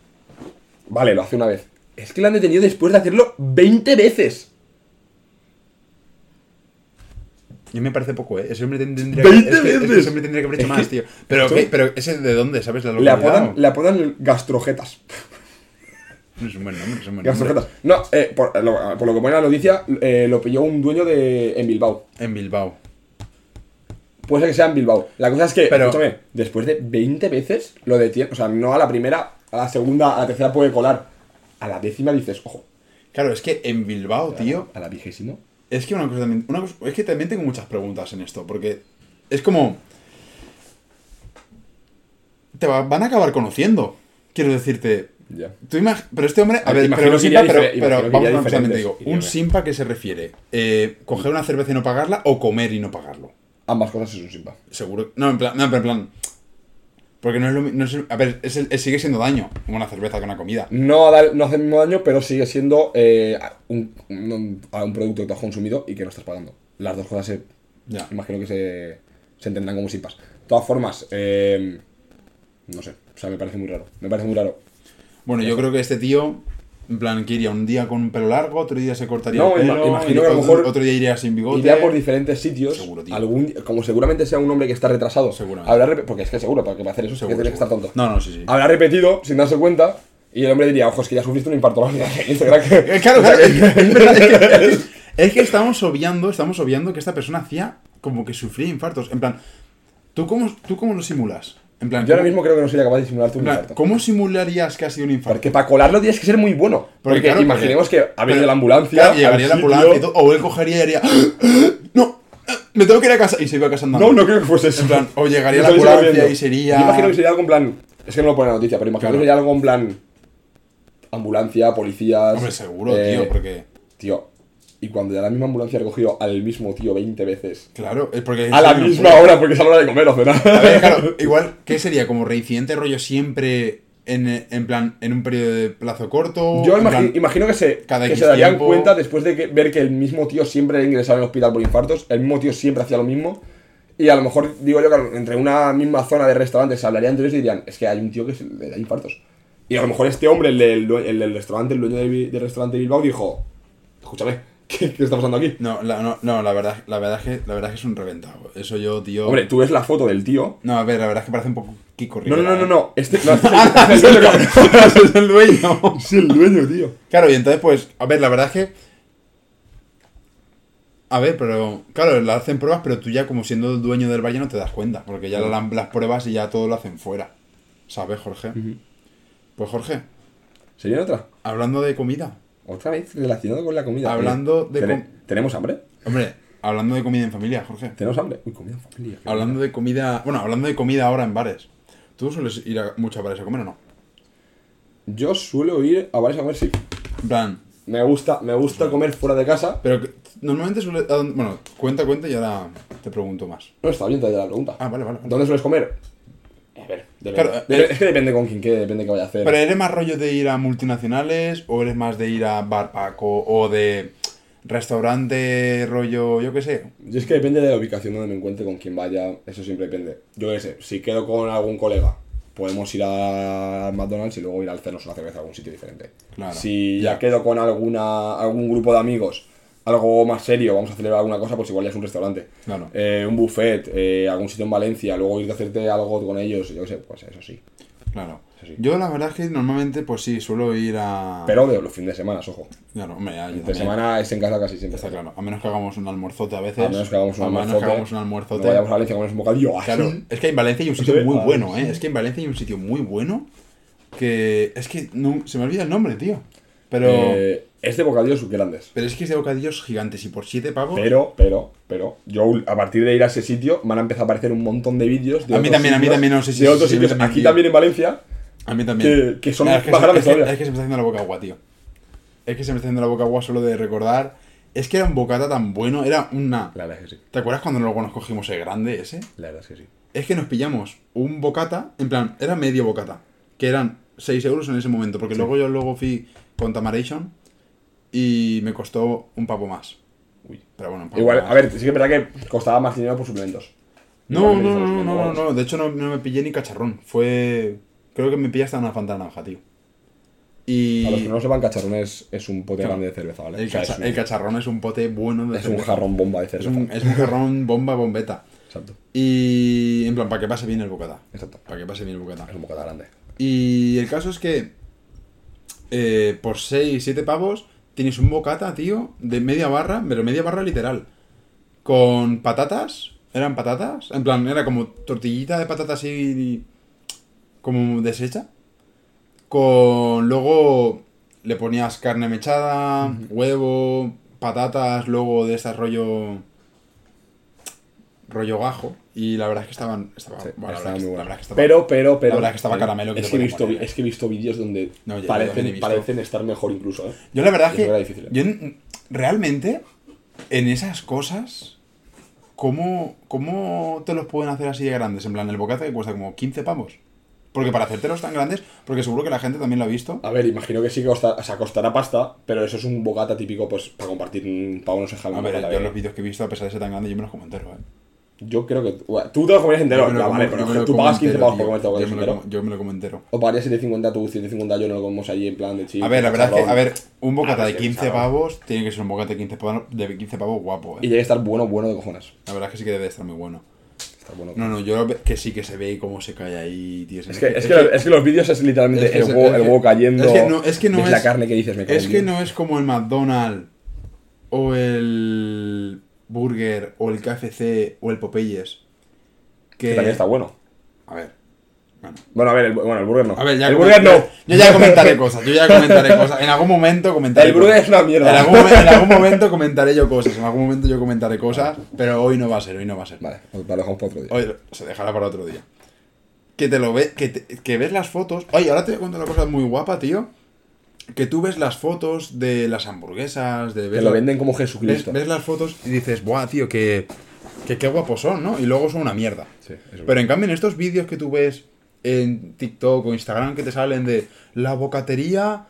vale, lo hace una vez. Es que lo han detenido después de hacerlo 20 veces. Y me parece poco, ¿eh? Ese hombre tendría ¡Veinte es que- es que veces! ese hombre tendría que haber hecho más, tío. Pero, pero ese de dónde, ¿sabes? La Le apodan, le apodan gastrojetas. No es un buen nombre, es un buen Gastrojetas. No, eh, por, lo, por lo que pone la noticia, eh, lo pilló un dueño de, en Bilbao. En Bilbao. Puede ser que sea en Bilbao. La cosa es que, Pero- escúchame, después de 20 veces lo detiene. O sea, no a la primera, a la segunda, a la tercera puede colar. A la décima dices, ojo. Claro, es que en Bilbao, tío, A la vigésima. Es que una cosa también. Una cosa- es que también tengo muchas preguntas en esto, porque es como. Te va- van a acabar conociendo. Quiero decirte. Ya. Tú imag- pero este hombre. A A ver, pero, un que simpa, pero, que vamos a digo. ¿Un simpa qué se refiere? Eh, ¿Coger una cerveza y no pagarla o comer y no pagarlo? Ambas cosas es un simpa. Seguro. No, en plan. No, en plan. Porque no es lo no es A ver, es el- es- sigue siendo daño una cerveza que una comida. No, no hace el mismo daño, pero sigue siendo eh, un, un- un producto que tú has consumido y que no estás pagando. Las dos cosas se, Ya. imagino que se, se entenderán como simpas. De todas formas, eh, no sé. O sea, me parece muy raro. Me parece muy raro. Bueno, yo creo que este tío, en plan, que iría un día con un pelo largo, otro día se cortaría No, el pelo, imagino que a lo otro- mejor otro día iría sin bigote. Iría por diferentes sitios. Seguro, tío. algún, como seguramente sea un hombre que está retrasado. Seguramente. Habrá porque es que seguro, para que para hacer eso, Seguro, que tiene que estar tonto. No, no, sí, sí. Habrá repetido sin darse cuenta. Y el hombre diría, ojo, es que ya sufriste un infarto. (laughs) Claro, (laughs) claro, es, que- es verdad, que, es que- es que estamos obviando, estamos obviando que esta persona hacía como que sufría infartos. En plan, ¿tú cómo, tú cómo lo simulas? En plan, Yo ahora ¿cómo- mismo creo que no sería capaz de simularte un plan, infarto. ¿cómo simularías que ha sido un infarto? Porque para colarlo tienes que ser muy bueno. Porque, claro, imaginemos porque- que ha venido pero- la ambulancia. claro, llegaría la ambulancia y todo, o él cogería y haría. (gasps) ¡No! ¡Me tengo que ir a casa! Y se iba a casa andando. No, no creo que fuese eso. En plan, o llegaría la ambulancia corriendo. y sería. Yo imagino que sería algo en plan. Es que no lo pone en la noticia, pero imagino Claro. que sería algo en plan. Ambulancia, policías. Hombre, seguro, eh, tío, porque. Tío, y cuando ya la misma ambulancia ha recogido al mismo tío 20 veces. Claro, es porque. A la misma puede. hora, porque es a la hora de comer o cenar. A ver, claro, (laughs) igual, ¿qué sería? ¿Como reincidente rollo siempre en, en plan, en un periodo de plazo corto? Yo En imagi- plan, imagino que se, cada que se darían tiempo. cuenta después de que, ver que el mismo tío siempre era ingresado en el hospital por infartos, el mismo tío siempre hacía lo mismo, y a lo mejor, digo yo, que entre una misma zona de restaurantes se hablarían entre ellos y dirían, es que hay un tío que le da infartos. Y a lo mejor este hombre, el del, el del restaurante, el dueño del, del restaurante de Bilbao, dijo, escúchame, (laughs) ¿qué, qué está pasando aquí? No, la, no, no, la verdad, la verdad es que la verdad es que es un reventado. Eso yo, tío. Hombre, tú ves la foto del tío. No, a ver, la verdad es que parece un poco Kiko No, no, no, no, ¿eh? no, este, no, (laughs) este es el (laughs) dueño, es el dueño. Es el dueño, tío. Claro, y entonces, pues, a ver, la verdad es que. A ver, pero. Claro, le hacen pruebas, pero tú ya, como siendo el dueño del valle, no te das cuenta. Porque ya la- las pruebas y ya todo lo hacen fuera. ¿Sabes, Jorge? Pues, Jorge, ¿Sería otra? hablando de comida. Otra vez relacionado con la comida. Hablando de ¿tene- com- ¿Tenemos hambre? Hombre, hablando de comida en familia, Jorge. ¿Tenemos hambre? Uy, comida en familia. Hablando de comida. Bueno, hablando de comida ahora en bares. ¿Tú sueles ir a muchos bares a comer o no? Yo suelo ir a bares a comer, sí. En plan, Me gusta, me gusta comer fuera de casa. Pero que- normalmente suele... ¿a dónde- Bueno, cuenta, cuenta y ahora te pregunto más. No, está bien todavía la pregunta. Ah, vale, vale. vale. ¿Dónde sueles comer? Depende. Claro, es que depende con quién, quede, depende qué vaya a hacer. Pero ¿eres más rollo de ir a multinacionales o eres más de ir a bar o de restaurante rollo, yo qué sé? Yo es que depende de la ubicación donde me encuentre, con quién vaya, eso siempre depende. Yo qué sé, si quedo con algún colega, podemos ir a McDonald's y luego ir a hacernos una cerveza a algún sitio diferente. Claro, Si ya quedo con alguna algún grupo de amigos, algo más serio, vamos a celebrar alguna cosa, pues igual ya es un restaurante. Claro. Eh, un buffet, eh, algún sitio en Valencia, luego ir a hacerte algo con ellos, yo qué sé, pues eso sí. Claro. Eso sí. Yo la verdad es que normalmente, pues sí, suelo ir a... Pero de los fines de semana, ojo. Claro, hombre, ya, yo De semana es en casa casi siempre. Está claro. A menos que hagamos un almuerzote a veces. A menos que hagamos un A menos almuerzote. que hagamos un almuerzote. No vayamos a Valencia comernos un bocadillo. ¡ah, Claro, es que en Valencia hay un ¿Se sitio muy bueno. ¿eh? Es que en Valencia hay un sitio muy bueno que... Es que no, se me olvida el nombre, tío. Pero... Eh, es de bocadillos grandes. Pero es que es de bocadillos gigantes y por 7 pavos... Pero, pero, pero, yo a partir de ir a ese sitio me han empezado a aparecer un montón de vídeos de A mí también, a mí también, no sé si- de otros si sitios, aquí también en Valencia, A mí también. que- que son más grandes es que-. Es que se me está haciendo la boca agua, tío. Es que se me está haciendo la boca agua solo de recordar. Es que era un bocata tan bueno, era una... La verdad es que sí, ¿Te acuerdas cuando luego nos cogimos el grande ese? la verdad es que sí. Es que nos pillamos un bocata, en plan, era medio bocata, que eran 6 euros en ese momento, porque luego yo luego fui con Tamaration y me costó un pavo más. Uy. Pero bueno, un pavo Igual, más. a ver, sí que es verdad que costaba más dinero por suplementos. No, no, no, no, no, no, vamos. no, de hecho no, no me pillé ni cacharrón, fue... Creo que me pillé hasta una fanta naranja, tío. Y... A los que no sepan, cacharrón es, es un pote Claro. grande de cerveza, ¿vale? El, O sea, cacha- es un, el cacharrón es un pote bueno de es un cerveza. jarrón bomba de Es cerveza. un, es un jarrón bomba bombeta. Exacto, Y en plan, para que pase bien el bocata. exacto. Para que pase bien el bocata. Es un bocata grande. Y el caso es que eh, por 6, 7 pavos tienes un bocata, tío, de media barra, pero media barra literal. Con patatas, ¿eran patatas? En plan, era como tortillita de patatas así como deshecha. Con luego le ponías carne mechada, huevo, patatas, luego de ese rollo rollo gajo y la verdad es que estaban estaba, Sí, bueno, estaba muy bueno. estaba- Pero, pero, pero. La verdad que estaba eh, caramelo que es, que visto, poner, es que he visto vídeos donde No, yo parecen, visto. parecen estar mejor incluso, ¿eh? Yo la verdad es que era difícil, ¿eh? yo realmente en esas cosas ¿cómo, ¿cómo te los pueden hacer así de grandes? En plan, el bocata que cuesta como 15 pavos. Porque para hacértelos tan grandes, porque seguro que la gente también lo ha visto. A ver, imagino que sí que costa, o sea, costará pasta, pero eso es un bocata típico, pues, para compartir un pavo no se jala A ver, yo los vídeos que he visto, a pesar de ser tan grande, yo me los como entero, ¿eh? Yo creo que. bueno, Tú te lo comerías entero, lo ya, como- vale, pero lo tú como pagas 15 entero, pavos por comerte bocata yo me, lo entero. como, yo me lo como entero. O pagarías 750 tú, 750 yo, no lo comemos allí en plan de chill. A ver, la verdad es que, a ver, un bocata Ah, de es que 15 claro. pavos tiene que ser un bocata de 15 pavos, de 15 pavos guapo, Y ¿eh? tiene que estar bueno, bueno de cojones. La verdad es que sí que debe estar muy bueno. Está bueno. No, no, yo lo que sí que se ve cómo se cae ahí, tío. Es que, es, que, es que los vídeos es literalmente es que el, huevo, es el que- huevo cayendo. es que no- es que no ves es- la carne que dices, me Es que no es como el McDonald's o el Burger o el KFC o el Popeyes. Que, Que también está bueno. A ver. Bueno. Bueno, a ver, el, bueno, el burger no. A ver, ya el burger no. Yo ya comentaré (laughs) cosas. Yo ya comentaré cosas. En algún momento comentaré El burger cosas. es una mierda. En algún, en algún (laughs) momento comentaré yo cosas. En algún momento yo comentaré cosas. Pero hoy no va a ser. Hoy no va a ser. Vale, pues lo dejamos para otro día. Hoy se dejará para otro día. Que te lo ve, que, te- que ves las fotos. Oye, ahora te voy a contar una cosa muy guapa, tío. Que tú ves las fotos de las hamburguesas, de Que ves lo la- venden como Jesucristo. ves las fotos y dices, buah, tío, que, que qué guapos son, ¿no? Y luego son una mierda. Sí, Pero en cambio, en estos vídeos que tú ves en TikTok o Instagram que te salen de la bocatería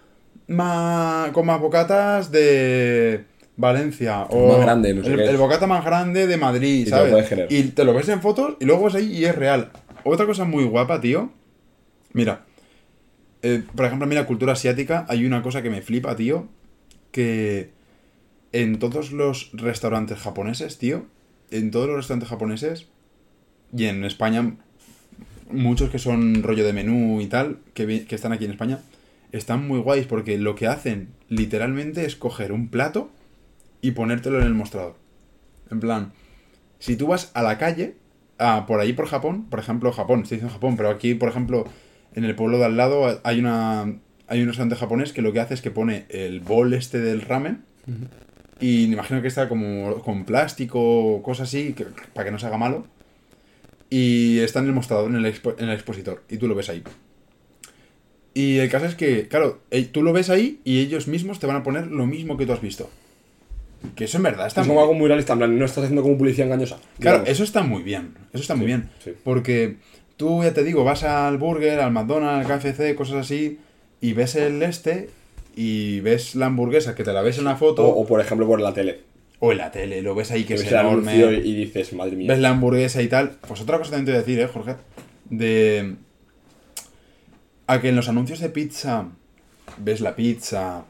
ma- con más bocatas de Valencia. O Más grande, no sé el, bocata más grande de Madrid, Y lo ¿sabes? y te lo ves en fotos y luego ves ahí y es real. Otra cosa muy guapa, tío. Mira. Eh, por ejemplo, mira, cultura asiática, hay una cosa que me flipa, tío. Que en todos los restaurantes japoneses, tío. En todos los restaurantes japoneses. Y en España, muchos que son rollo de menú y tal, que están aquí en España, están muy guays porque lo que hacen literalmente es coger un plato y ponértelo en el mostrador. En plan, si tú vas a la calle, a, por ahí por Japón, por ejemplo, Japón, estoy diciendo Japón, pero aquí, por ejemplo, en el pueblo de al lado hay una hay un restaurante japonés que lo que hace es que pone el bol este del ramen y me imagino que está como con plástico o cosas así, que- para que no se haga malo. Y está en el mostrador, en el, expo- en el expositor, y tú lo ves ahí. Y el caso es que, claro, eh, tú lo ves ahí y ellos mismos te van a poner lo mismo que tú has visto. Que eso en verdad está Es muy como algo muy realista, en plan, no estás haciendo como publicidad engañosa. Claro, digamos. eso está muy bien. Eso está muy Sí, bien. sí. Porque tú, ya te digo, vas al burger, al McDonald's, al KFC, cosas así, y ves el este y ves la hamburguesa que te la ves en la foto O, o, o, por ejemplo por la tele. en la tele, lo ves ahí que es ves el enorme. y dices, madre mía. ves la hamburguesa y tal. Pues otra cosa también te voy a decir, eh, Jorge. De. A que en los anuncios de pizza ves la pizza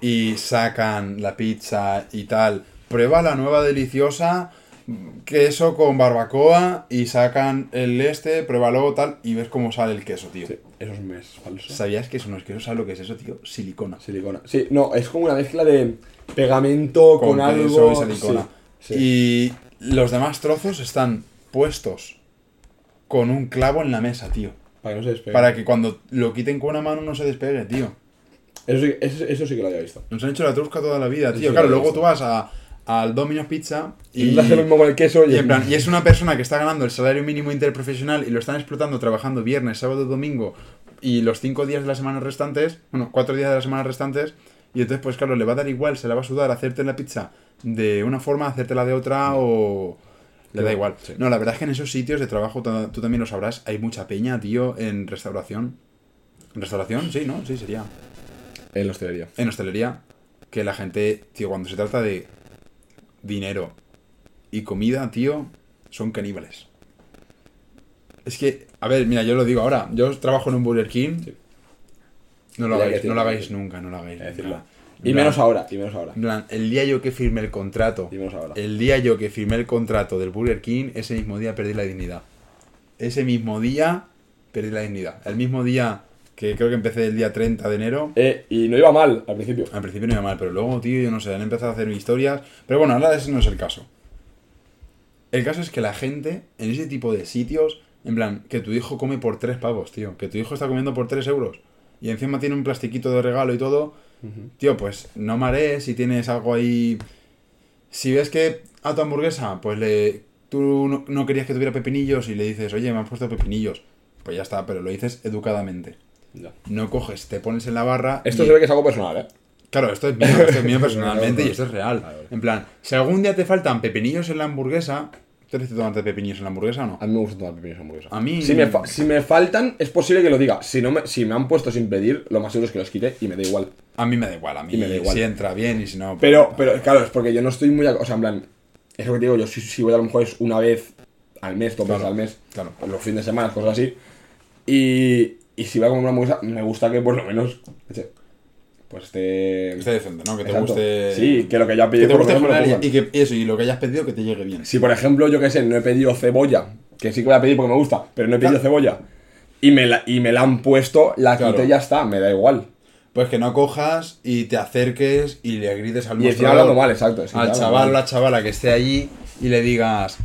y sacan la pizza y tal. Prueba la nueva deliciosa queso con barbacoa y sacan el este, pruébalo tal y ves cómo sale el queso, tío. Sí, eso es mes falso. ¿Sabías que eso no es queso? ¿Sabes lo que es eso, tío? Silicona. Silicona. Sí, no, es como una mezcla de pegamento con, Con, algo. y silicona. Sí, sí. Y los demás trozos están puestos con un clavo en la mesa, tío. Para que no se despegue. Para que cuando lo quiten con una mano no se despegue, tío. Eso, sí, eso, eso sí que lo había visto. Nos han hecho la trusca toda la vida, tío. claro, luego tú vas a, al Domino's Pizza Y, y, hace lo mismo con el queso y, y en plan, y es una persona que está ganando el salario mínimo interprofesional y lo están explotando trabajando viernes, sábado, domingo y los cinco días de la semana restantes, bueno, cuatro días de la semana restantes, y entonces, pues claro, le va a dar igual, se la va a sudar hacerte la pizza de una forma, hacértela de otra o... Le da igual. Sí. No, la verdad es que en esos sitios de trabajo, tú también lo sabrás, hay mucha peña, tío, en restauración. ¿En restauración? Sí, ¿no? Sí, sería En hostelería. en hostelería que la gente, tío, cuando se trata de dinero y comida, tío, son caníbales. Es que, a ver, mira, yo lo digo ahora, yo trabajo en un Burger King. Sí. No lo hagáis, no lo hagáis nunca, no lo hagáis. Nunca. Y plan- menos ahora, y menos ahora. plan, el día yo que firmé el contrato, Y menos ahora. el día yo que firmé el contrato del Burger King, ese mismo día perdí la dignidad. Ese mismo día perdí la dignidad. El mismo día que creo que empecé el día 30 de enero, Eh, y no iba mal al principio. al principio no iba mal, pero luego, tío, yo no sé, han empezado a hacer historias. Pero bueno, ahora ese no es el caso. El caso es que la gente, en ese tipo de sitios, en plan, que tu hijo come por tres pavos, tío. Que tu hijo está comiendo por tres euros. Y encima tiene un plastiquito de regalo y todo. Tío, pues no marees si tienes algo ahí. Si ves que a tu hamburguesa, pues le. Tú no, no querías que tuviera pepinillos y le dices, oye, me han puesto pepinillos. Pues ya está, pero lo dices educadamente. No coges, te pones en la barra. Esto y- se ve que es algo personal, ¿eh? Claro, esto es mío, esto es mío (laughs) personalmente y esto es real. En plan, si algún día te faltan pepinillos en la hamburguesa, ¿te necesitas tomarte pepinillos en la hamburguesa o no? A mí me gusta tomar pepinos hamburguesa. A mí- Si me, si me faltan, es posible que lo diga. Si, no me, si me han puesto sin pedir, lo más seguro es que los quite y me da igual. A mí me da igual, a mí me da igual. si entra bien y si no... pues- Pero, pero claro, es porque yo no estoy muy. O sea, en plan, es lo que te digo, yo si, si voy a lo mejor es una vez al mes, dos veces Claro, al mes, claro. los fines de semana, cosas así. Y, y si voy a comer una hamburguesa, me gusta que por lo menos. eche, Pues esté. Que esté decente, ¿no? Que te Exacto. guste... Sí, que lo que yo he Que pedido te guste menos general y, que eso, y lo que hayas pedido que te llegue bien. Si por ejemplo, yo que sé, no he pedido cebolla, que sí que voy a pedir porque me gusta, pero no he pedido Claro. cebolla, y me la, y me la han puesto, la Claro. quité y ya está, me da igual. Pues que no cojas y te acerques y le grites al Y hablando mal, exacto. es que al chaval o la chavala que esté allí y le digas,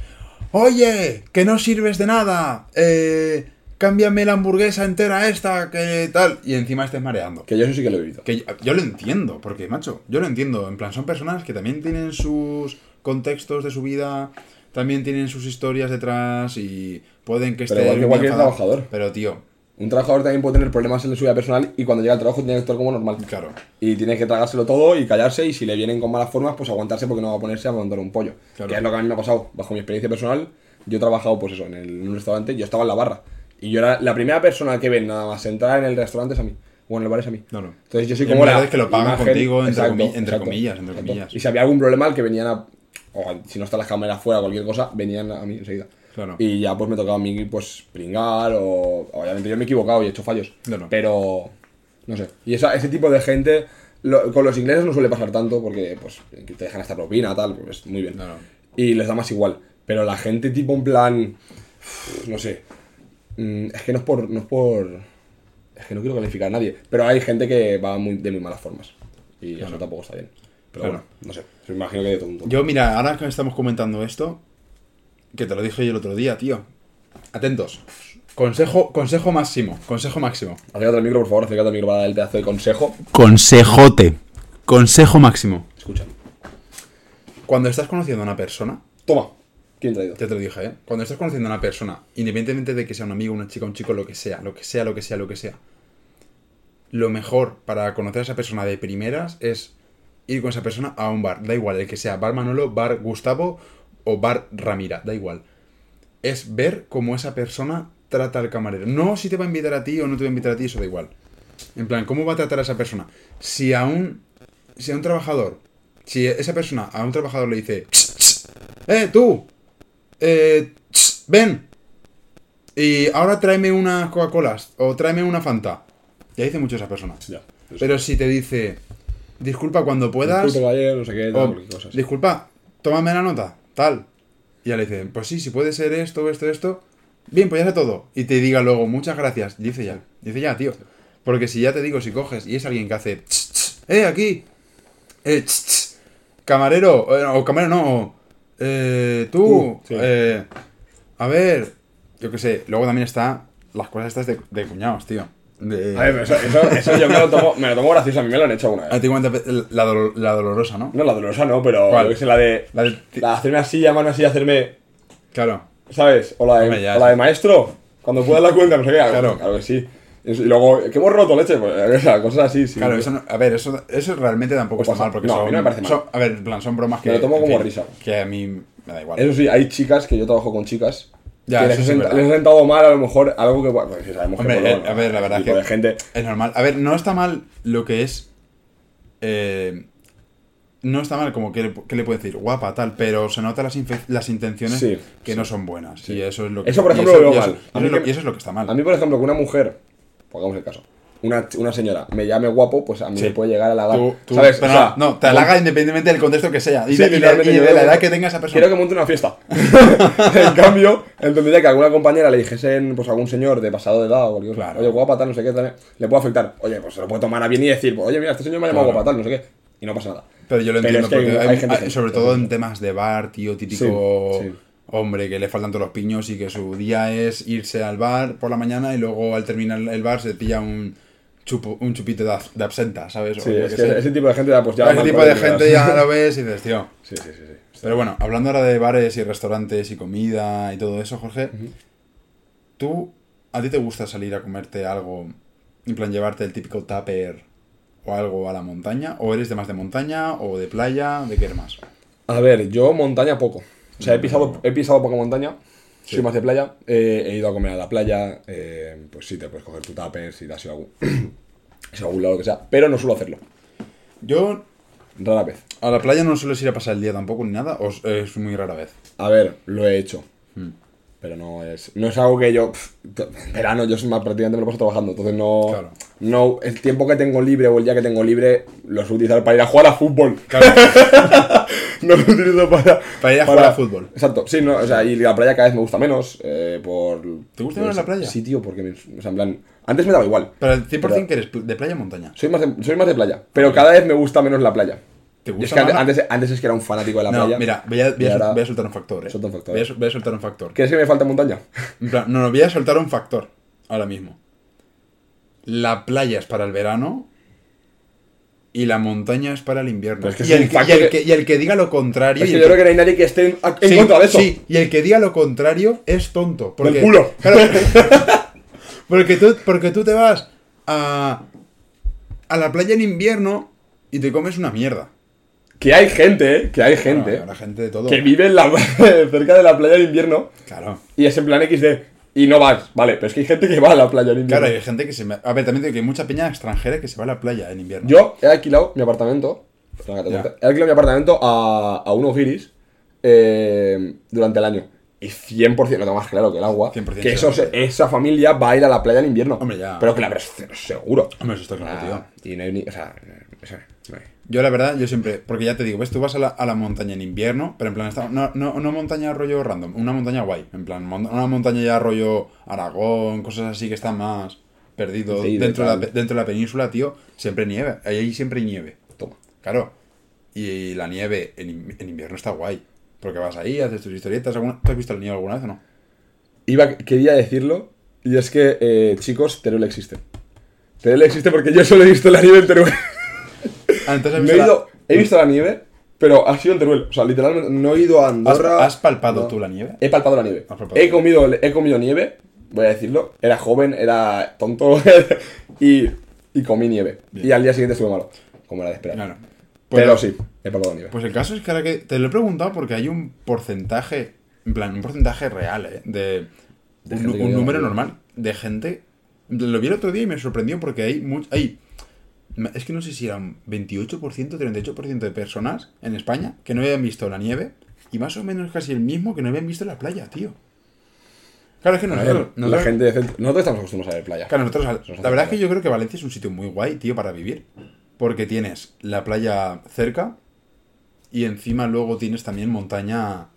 oye, que no sirves de nada, eh, cámbiame la hamburguesa entera esta, que tal, y encima estés mareando. Que yo eso sí que lo he vivido. Que yo, yo lo entiendo, porque, macho, yo lo entiendo. En plan, son personas que también tienen sus contextos de su vida, también tienen sus historias detrás y pueden que estén igual que cualquier trabajador. Pero, tío, Un trabajador también puede tener problemas en su vida personal y cuando llega al trabajo tiene que actuar como normal. claro. Y tiene que tragárselo todo y callarse y si le vienen con malas formas, pues aguantarse porque no va a ponerse a montar un pollo. Claro. Que es lo que a mí me ha pasado. Bajo mi experiencia personal, yo he trabajado, pues eso, en, el- en un restaurante, yo estaba en la barra. Y yo era la primera persona que ven nada más entrar en el restaurante es a mí. O en el bar es a mí. Claro. Entonces yo soy como la es que lo pagan imagen- contigo, entre comi- entre comillas, entre exacto. comillas. Y si había algún problema, el que venían a... O si no está la cámara fuera o cualquier cosa, venían a mí enseguida. Claro. Y ya pues me tocaba a mí pues pringar o... Obviamente yo me he equivocado y he hecho fallos. Claro. Pero... No sé. Y esa, ese tipo de gente... lo- con los ingleses no suele pasar tanto porque pues te dejan esta propina, tal, pues muy bien. Claro. Y les da más igual. Pero la gente tipo en plan... No sé. Mm, Es que no es por... No es por... Es que no quiero calificar a nadie. Pero hay gente que va muy, de muy malas formas. Y eso Claro. tampoco está bien. Pero Claro. bueno, no sé. Me imagino que de todo un poco. Yo, mira, ahora que estamos comentando esto, que te lo dije yo el otro día, tío. Atentos. Consejo, consejo máximo. Consejo máximo. Acércate al micro, por favor. Acércate al micro para dar el pedazo de consejo. Consejote. Consejo máximo. Escucha. Cuando estás conociendo a una persona, Toma. ¿Quién traído? ya te lo dije, ¿eh? Cuando estás conociendo a una persona, independientemente de que sea un amigo, una chica, un chico, lo que sea, lo que sea, lo que sea, lo que sea, lo mejor para conocer a esa persona de primeras es ir con esa persona a un bar. Da igual, el que sea bar Manolo, bar Gustavo o bar Ramira, da igual. Es ver cómo esa persona trata al camarero. No si te va a invitar a ti o no te va a invitar a ti, eso da igual. En plan, ¿cómo va a tratar a esa persona? Si a un, si a un trabajador, si esa persona a un trabajador le dice, "Ch, ch, ¡eh, tú! Eh, ven! Y ahora tráeme unas Coca-Colas o tráeme una Fanta. Ya dice mucho esa persona. Ya. Pero si te dice, disculpa cuando puedas, Disculpe, caballero, no sé qué, tal, o, disculpa, tómame la nota, tal. Y ya le dicen, pues sí, si puede ser esto, esto, esto. Bien, pues ya sé todo. Y te diga luego, muchas gracias. Dice ya, dice ya, tío. Porque si ya te digo, si coges y es alguien que hace, "Ch, ch, eh, aquí, eh, ch, camarero, eh, o camarero no, o, eh, tú, sí. eh, a ver, yo qué sé. Luego también está las cosas estas de, de cuñados, tío. De, A ver, pero eso, eso, eso yo me lo, tomo, me lo tomo gracioso, a mí me lo han hecho una vez. Antiguamente, la, dolo- la dolorosa, ¿no? No, la dolorosa no, pero ¿Cuál? yo que sé, la de, La de- la de hacerme así, llamarme así, hacerme, Claro. ¿sabes? O la de, o la de maestro, cuando puedas la cuenta, no sé qué. Claro. Claro que sí. Y luego, ¿qué hemos roto leche? Pues, (laughs) cosas así, sí. Claro, eso no- a ver, eso, eso realmente tampoco está pasa- mal, porque no, a mí no me parece mal. son- a ver, en plan, son bromas que... Me lo tomo como risa. Que a mí me da igual. Eso sí, hay chicas que yo trabajo con chicas. Ya, que les, sí he es sentado mal, a lo mejor, algo que, bueno, pues, sí, sabemos Hombre, que pues, eh, a ver, la verdad tipo que de gente. es normal. A ver, no está mal lo que es... eh, no está mal como que le, que le puede decir guapa, tal, pero se nota las, las intenciones Sí, que no son buenas. Y eso es lo que... Eso, por y ejemplo, lo veo y eso- mal. y A eso mí es lo- que- y eso es lo que está mal. A mí, por ejemplo, que una mujer, pongamos el caso, una, una señora me llame guapo, pues a mí Sí. me puede llegar a la Tú- tú- ¿Sabes? pero O sea, no, te halaga independientemente del contexto que sea. Y, Sí, de, y de- literalmente, y yo de la edad que- tenga esa persona. Quiero que monte una fiesta. (laughs) en cambio, entendería que alguna compañera le dijesen, pues algún señor de pasado de edad o cualquier Claro. oye, guapa, tal, no sé qué, tal, le puede afectar. Oye, pues se lo puede tomar a bien y decir, oye, mira, este señor me ha llamado Claro. guapa, tal, no sé qué. Y no pasa nada. Pero yo lo Pero entiendo es que porque hay- hay- hay gente hay- que- sobre todo en temas de bar, tío, típico sí. Hombre que le faltan todos los piños y que su día es irse al bar por la mañana y luego al terminar el bar se pilla un chupo, un chupito de, de absenta, ¿sabes? O Sí, es que ese tipo de gente ya, pues ya. ese tipo de gente ya (laughs) lo ves y dices, tío. Sí, sí, sí. sí. Pero bueno, hablando ahora de bares y restaurantes y comida y todo eso, Jorge, ¿tú a ti te gusta salir a comerte algo, en plan llevarte el típico tupper o algo a la montaña? ¿O eres de más de montaña o de playa? ¿De qué eres más? A ver, yo montaña poco. O sea, he pisado, he pisado poca montaña. Sí. Soy más de playa. eh, he ido a comer a la playa. eh, pues sí, te puedes coger tu tupper si te has ido a algún, (coughs) a algún lado, lo que sea. Pero no suelo hacerlo. Yo Rara vez. a la playa no sueles ir a pasar el día tampoco ni nada, o es- muy rara vez. A ver, lo he hecho. Hmm. Pero no es, no es algo que yo. pf, t- verano, yo soy más, prácticamente me lo paso trabajando. Entonces no. Claro. No, el tiempo que tengo libre o el día que tengo libre lo suelo utilizar para ir a jugar a fútbol. (laughs) (laughs) no lo utilizo para. Para ir a jugar a fútbol. Exacto, sí, no, o sea, y la playa cada vez me gusta menos. eh, por. ¿Te gusta menos la playa? Sí, tío, porque. me- o sea, en plan. Antes me daba igual. Pero el 100% Pero- que eres de playa o montaña. Soy más, de, soy más de playa. Pero cada vez me gusta menos la playa. ¿Te Y gusta es que antes, es que era un fanático de la no, playa. mira, voy a, voy a y sol- ahora- voy a soltar un factor, eh. Suelta un factor. Voy a, sol- voy a soltar un factor. ¿Crees que me falta montaña? En plan, no, no, voy a soltar un factor ahora mismo. La playa es para el verano y la montaña es para el invierno. Que y, el que, y, factor el que- que, y el que diga lo contrario. Es que el yo creo que no hay nadie que esté en, en sí, contra de eso. sí, y el que diga lo contrario es tonto. Porque, Del culo. (laughs) Claro, (laughs) porque, tú, porque tú te vas a, a la playa en invierno y te comes una mierda. Que hay gente, ¿eh? Que hay gente Claro, la gente de todo. que vive en la, (laughs) cerca de la playa en invierno Claro. y es en plan XD. Y no vas, vale, pero es que hay gente que va a la playa en invierno. Claro, hay gente que se... me- A ver, también digo que hay mucha peña extranjera que se va a la playa en invierno. Yo he alquilado mi apartamento. He alquilado mi apartamento a, a unos guiris eh, durante el año. Y 100%, lo tengo más claro que el agua. 100% que eso, se- esa familia va a ir a la playa en invierno. Hombre, ya. Pero que la verdad es seguro. Hombre, eso está claro, tío. Ah, y no hay ni. O sea, Yo la verdad, yo siempre, porque ya te digo, ves, tú vas a la, a la montaña en invierno, pero en plan, está, no, no, no montaña rollo random, una montaña guay, en plan, mon- una montaña ya rollo Aragón, cosas así que están más Sí, de dentro, de la, dentro de la península, tío, siempre nieve, ahí siempre nieve, Toma. claro. Y la nieve en, en invierno está guay, porque vas ahí, haces tus historietas, ¿alguna- ¿tú has visto la nieve alguna vez o no? Iba, quería decirlo, y es que, eh, chicos, Teruel existe. Teruel existe porque yo solo he visto la nieve en Teruel. Ah, No visto he, la- ido, he visto la nieve, pero ha sido en Teruel. O sea, literalmente no he ido a ¿Has, Andorra. has palpado no. tú la nieve? He palpado la nieve. Palpado He comido, he comido nieve, voy a decirlo. Era joven, era tonto. (laughs) y y comí nieve. Bien. Y al día siguiente estuve malo, como era de esperar. Claro. Pues Pero sí, he probado nieve. Pues el caso es que ahora que te lo he preguntado porque hay un porcentaje, en plan, un porcentaje real, ¿eh? De, De un, número normal de gente. Lo vi el otro día y me sorprendió porque hay much- hay es que no sé si eran 28%, 38% de personas en España que no habían visto la nieve y más o menos casi el mismo que no habían visto la playa, tío. Claro, es que A ver, nosotros, la nosotros- gente de centro- Nosotros estamos acostumbrados a ver playa. Claro, nosotros, la verdad es que yo creo que Valencia es un sitio muy guay, tío, para vivir. Porque tienes la playa cerca y encima luego tienes también montaña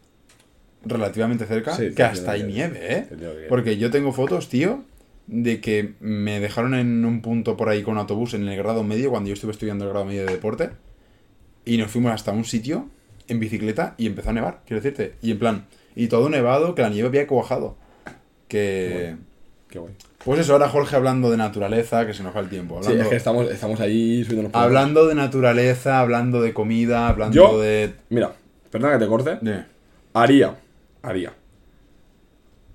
relativamente cerca, Sí, que hasta hay nieve, ¿eh? Porque yo tengo fotos, tío, de que me dejaron en un punto por ahí con autobús en el grado medio, cuando yo estuve estudiando el grado medio de deporte, y nos fuimos hasta un sitio en bicicleta y empezó a nevar, quiero decirte. Y en plan, y todo nevado, que la nieve había cuajado. Que... Qué guay. Pues eso, ahora Jorge hablando de naturaleza, que se nos va el tiempo. Sí, Hablando, es que estamos, estamos ahí subiendo los hablando de naturaleza, hablando de comida, hablando Yo- de... Mira, perdona que te corte. de- Haría, haría.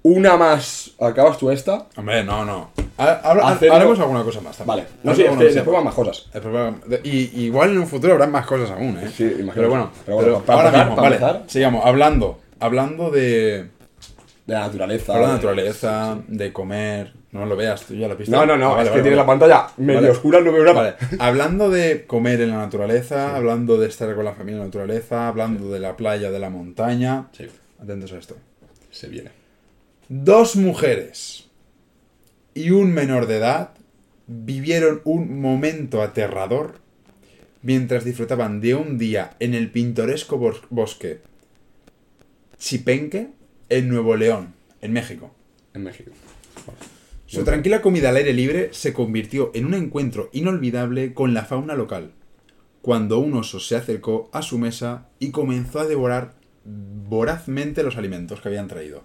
Una más. ¿Acabas tú esta? Hombre, no, no. Ha- habla- Hacerlo- haremos alguna cosa más también. Vale. No Haremos sé, es alguna que cosa después van más. cosas. Después va- de- Y igual en un futuro habrá más cosas aún, ¿eh? Sí, imagino. Pero bueno, Pero bueno, pero para ahora empezar- mismo, para vale, empezar- sigamos, hablando, hablando de... De la naturaleza. Hablando de naturaleza, de comer... No lo veas, tú ya lo has visto. No, no, no, es que tiene la pantalla medio Vale. oscura, no veo nada. Vale, (laughs) hablando de comer en la naturaleza, hablando de estar con la familia en la naturaleza, hablando de la playa, de la montaña. Sí, Atentos a esto. se viene. Dos mujeres y un menor de edad vivieron un momento aterrador mientras disfrutaban de un día en el pintoresco bos- bosque Chipenque en Nuevo León, en México. En México. Su tranquila comida al aire libre se convirtió en un encuentro inolvidable con la fauna local, cuando un oso se acercó a su mesa y comenzó a devorar vorazmente los alimentos que habían traído.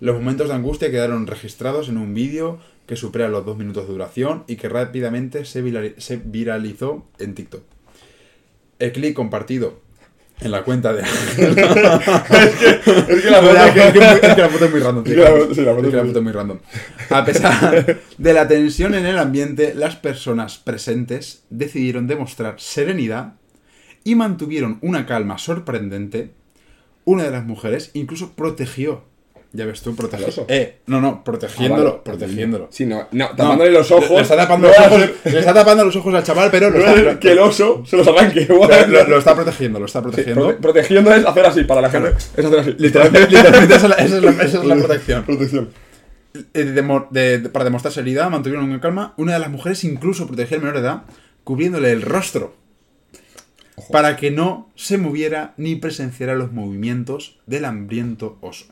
Los momentos de angustia quedaron registrados en un vídeo que supera los dos minutos de duración y que rápidamente se, virali- se viralizó en TikTok. El clip compartido en la cuenta de... (laughs) Es que la foto- (laughs) es que, es que la foto es muy random, tío. (laughs) Es que la foto- sí, la foto Es que la es foto es muy random. A pesar de la tensión en el ambiente, las personas presentes decidieron demostrar serenidad y mantuvieron una calma sorprendente. Una de las mujeres incluso protegió. Ya ves tú, protegió. ¿Al oso? Eh, no, no, protegiéndolo, Ah, vale. protegiéndolo. Sí, no, no, No, tapándole los ojos. Le está tapando los ojos, le está tapando los ojos al chaval, pero lo no está, que el oso se los arranque. lo, lo- lo está protegiendo, lo está Sí, protegiendo. prote- protegiendo es hacer así para la gente. Es hacer así. Literalmente, (laughs) literalmente esa, es la, esa es la- esa es la protección. Protección. Eh, de mo- de- de- para demostrar seriedad, mantuvieron una calma. Una de las mujeres incluso protegía al menor de edad, cubriéndole el rostro. Ojo. Para que no se moviera ni presenciara los movimientos del hambriento oso.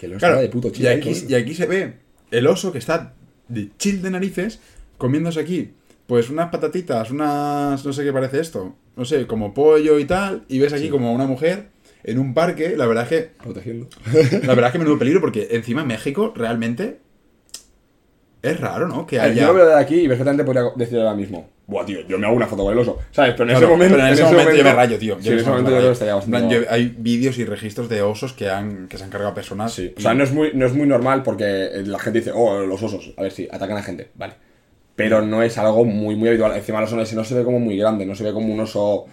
Que lo Claro, estaba de puto y, aquí, y aquí se ve el oso que está de chill de narices, comiéndose aquí, pues unas patatitas, unas. no sé qué parece esto, no sé, como pollo y tal, y ves aquí como una mujer en un parque, la verdad es que Protegiendo. la verdad es que menudo (laughs) peligro, porque encima en México realmente es raro, ¿no? Que haya. Yo lo veo de aquí y perfectamente podría decir ahora mismo. Buah, tío, yo me hago una foto con el oso. ¿Sabes? Pero en Claro, ese momento. pero en ese momento yo me rayo, tío. Sí, en ese momento yo estaría En bastante. plan, yo- hay vídeos y registros de osos que, han, que se han cargado personas. Sí, y- o sea, no es, muy, no es muy normal porque la gente dice, oh, los osos, a ver si atacan a gente, vale. Pero no es algo muy, muy habitual. Encima el oso ese no se ve como muy grande, no se ve como un oso.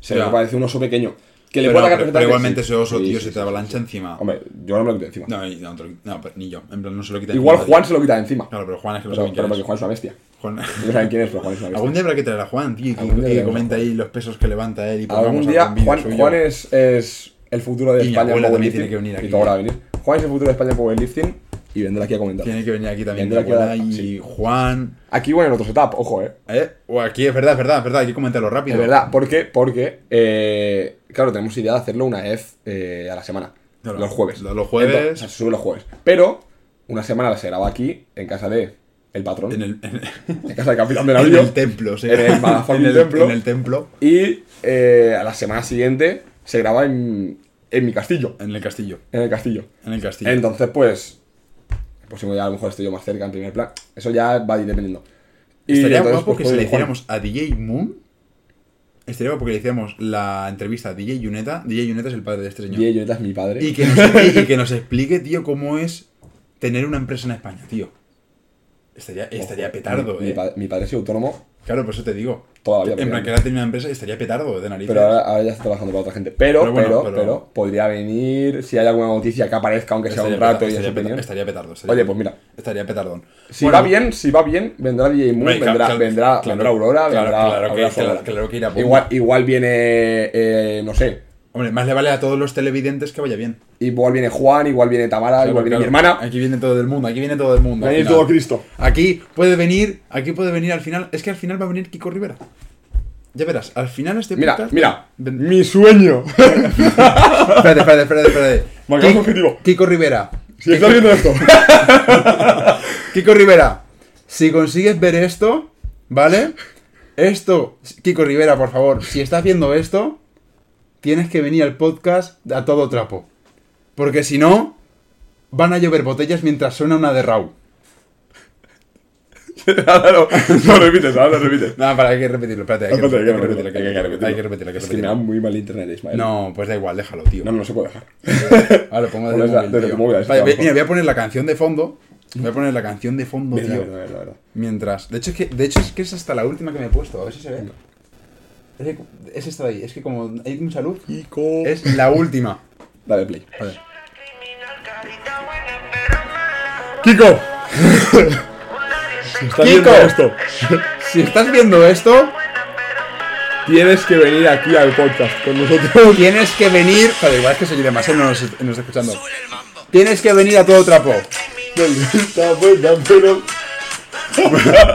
Se ve parece un oso pequeño. Que le pero, atacar pero- pero igualmente ese oso, Sí, tío, sí, se sí, te avalancha sí. encima. Hombre, yo no me lo quito encima. No, no, te lo- no, pero ni yo. En plan, no se lo quita Igual encima, Juan tío. se lo quita encima. Claro, pero Juan es que no saben quién pero porque. Juan es una bestia. Juan- No saben quién es, pero Juan es una bestia. Algún día habrá que traer a Juan, tío, y que, Algún día y que traeremos a comente Juan. ahí los pesos que levanta él y Algún día, Juan. Juan es, es el futuro de España en powerlifting. tiene que venir aquí. Y todo va a venir. Juan es el futuro de España en powerlifting y vendrá aquí a comentar. Tiene que venir aquí también Vendrá aquí a y sí. Juan. Aquí, bueno, en otro setup, ojo, eh. ¿Eh? O aquí es verdad, es verdad, es verdad, hay que comentarlo rápido. Es verdad, ¿por qué? Porque, eh, claro, tenemos idea de hacerlo una vez eh, a la semana. Claro, los jueves. los jueves. Entonces, o sea, se sube los jueves. Pero, una semana se graba aquí, en casa de el patrón. En el, en, (laughs) en casa del capitán de (laughs) en navío. el templo, sí. En el (laughs) en el templo. En el templo, Y eh, a la semana siguiente se graba en, en mi castillo. en el castillo. En el castillo. En el castillo. Entonces, pues. El próximo día a lo mejor estoy yo más cerca en primer plan. Eso ya va dependiendo. Y Estaría entonces, guapo pues, que puede se le hiciéramos a DJ Moon. Estaría guapo que le hiciéramos la entrevista a DJ Yuneta. DJ Yuneta es el padre de este señor. Y Joneta es mi padre. Y que, nos, (laughs) y- y que nos explique, tío, cómo es tener una empresa en España, tío. Estaría, estaría petardo, mi, eh. mi padre, mi padre sido autónomo Claro, por eso te digo. Toda la vida. En plan, que ahora tiene una empresa y estaría petardo de narices. Pero ahora, ahora ya está trabajando para otra gente. Pero, Pero pero, bueno, pero, pero- podría venir, si hay alguna noticia que aparezca, aunque sea un rato peta- y estaría, opinión. estaría petardo. estaría Oye, petardo. pues mira, Estaría petardón. si Bueno, va bien, si va bien, vendrá DJ Moon, vendrá, claro, vendrá, claro, vendrá Aurora, claro, vendrá claro que- Aurora que irá igual, igual viene, eh, no sé, Hombre, más le vale a todos los televidentes que vaya bien. igual viene Juan, igual viene Tamara, Claro, igual viene claro. mi hermana. Aquí viene todo el mundo, aquí viene todo el mundo. Va a al venir final. todo Cristo. Aquí puede venir, aquí puede venir al final. Es que al final va a venir Kiko Rivera. Ya verás, al final este Mira, podcast- mira, Ven- mi sueño. (laughs) Espérate, espérate, espérate, espérate. (laughs) Marcamos Kiko- objetivo. Kiko Rivera. si estás viendo esto. (laughs) Kiko Rivera, si consigues ver esto, ¿vale? Esto, Kiko Rivera, por favor, si estás viendo esto, tienes que venir al podcast a todo trapo. Porque si no, van a llover botellas mientras suena una de Raúl. ahora lo, lo repites, ahora lo repites. No, para, hay que repetirlo, espérate, hay que, Espérate, hay que repetirlo, hay que repetirlo, hay que repetirlo, hay que Es que me da muy mal internet, Ismael. No, pues da igual, déjalo, tío. No, no se puede dejar. (laughs) Ahora lo pongo desde el móvil, desde tío. tu móvil, así Vale, ve- mira, voy a poner la canción de fondo. Voy a poner la canción de fondo, tío. Mientras. De hecho, es que, de hecho, es que es hasta la última que me he puesto. A ver si se ve. Es, de- es esta de ahí. Es que como hay mucha luz. Kiko. Es la última. Dale play. Vale. Kiko. si estás viendo Kiko. esto, Si estás viendo esto, tienes que venir aquí al podcast con nosotros. tienes que venir. Joder, igual es que soy demasiado, no nos, no nos está escuchando. Tienes que venir a todo trapo. Pero-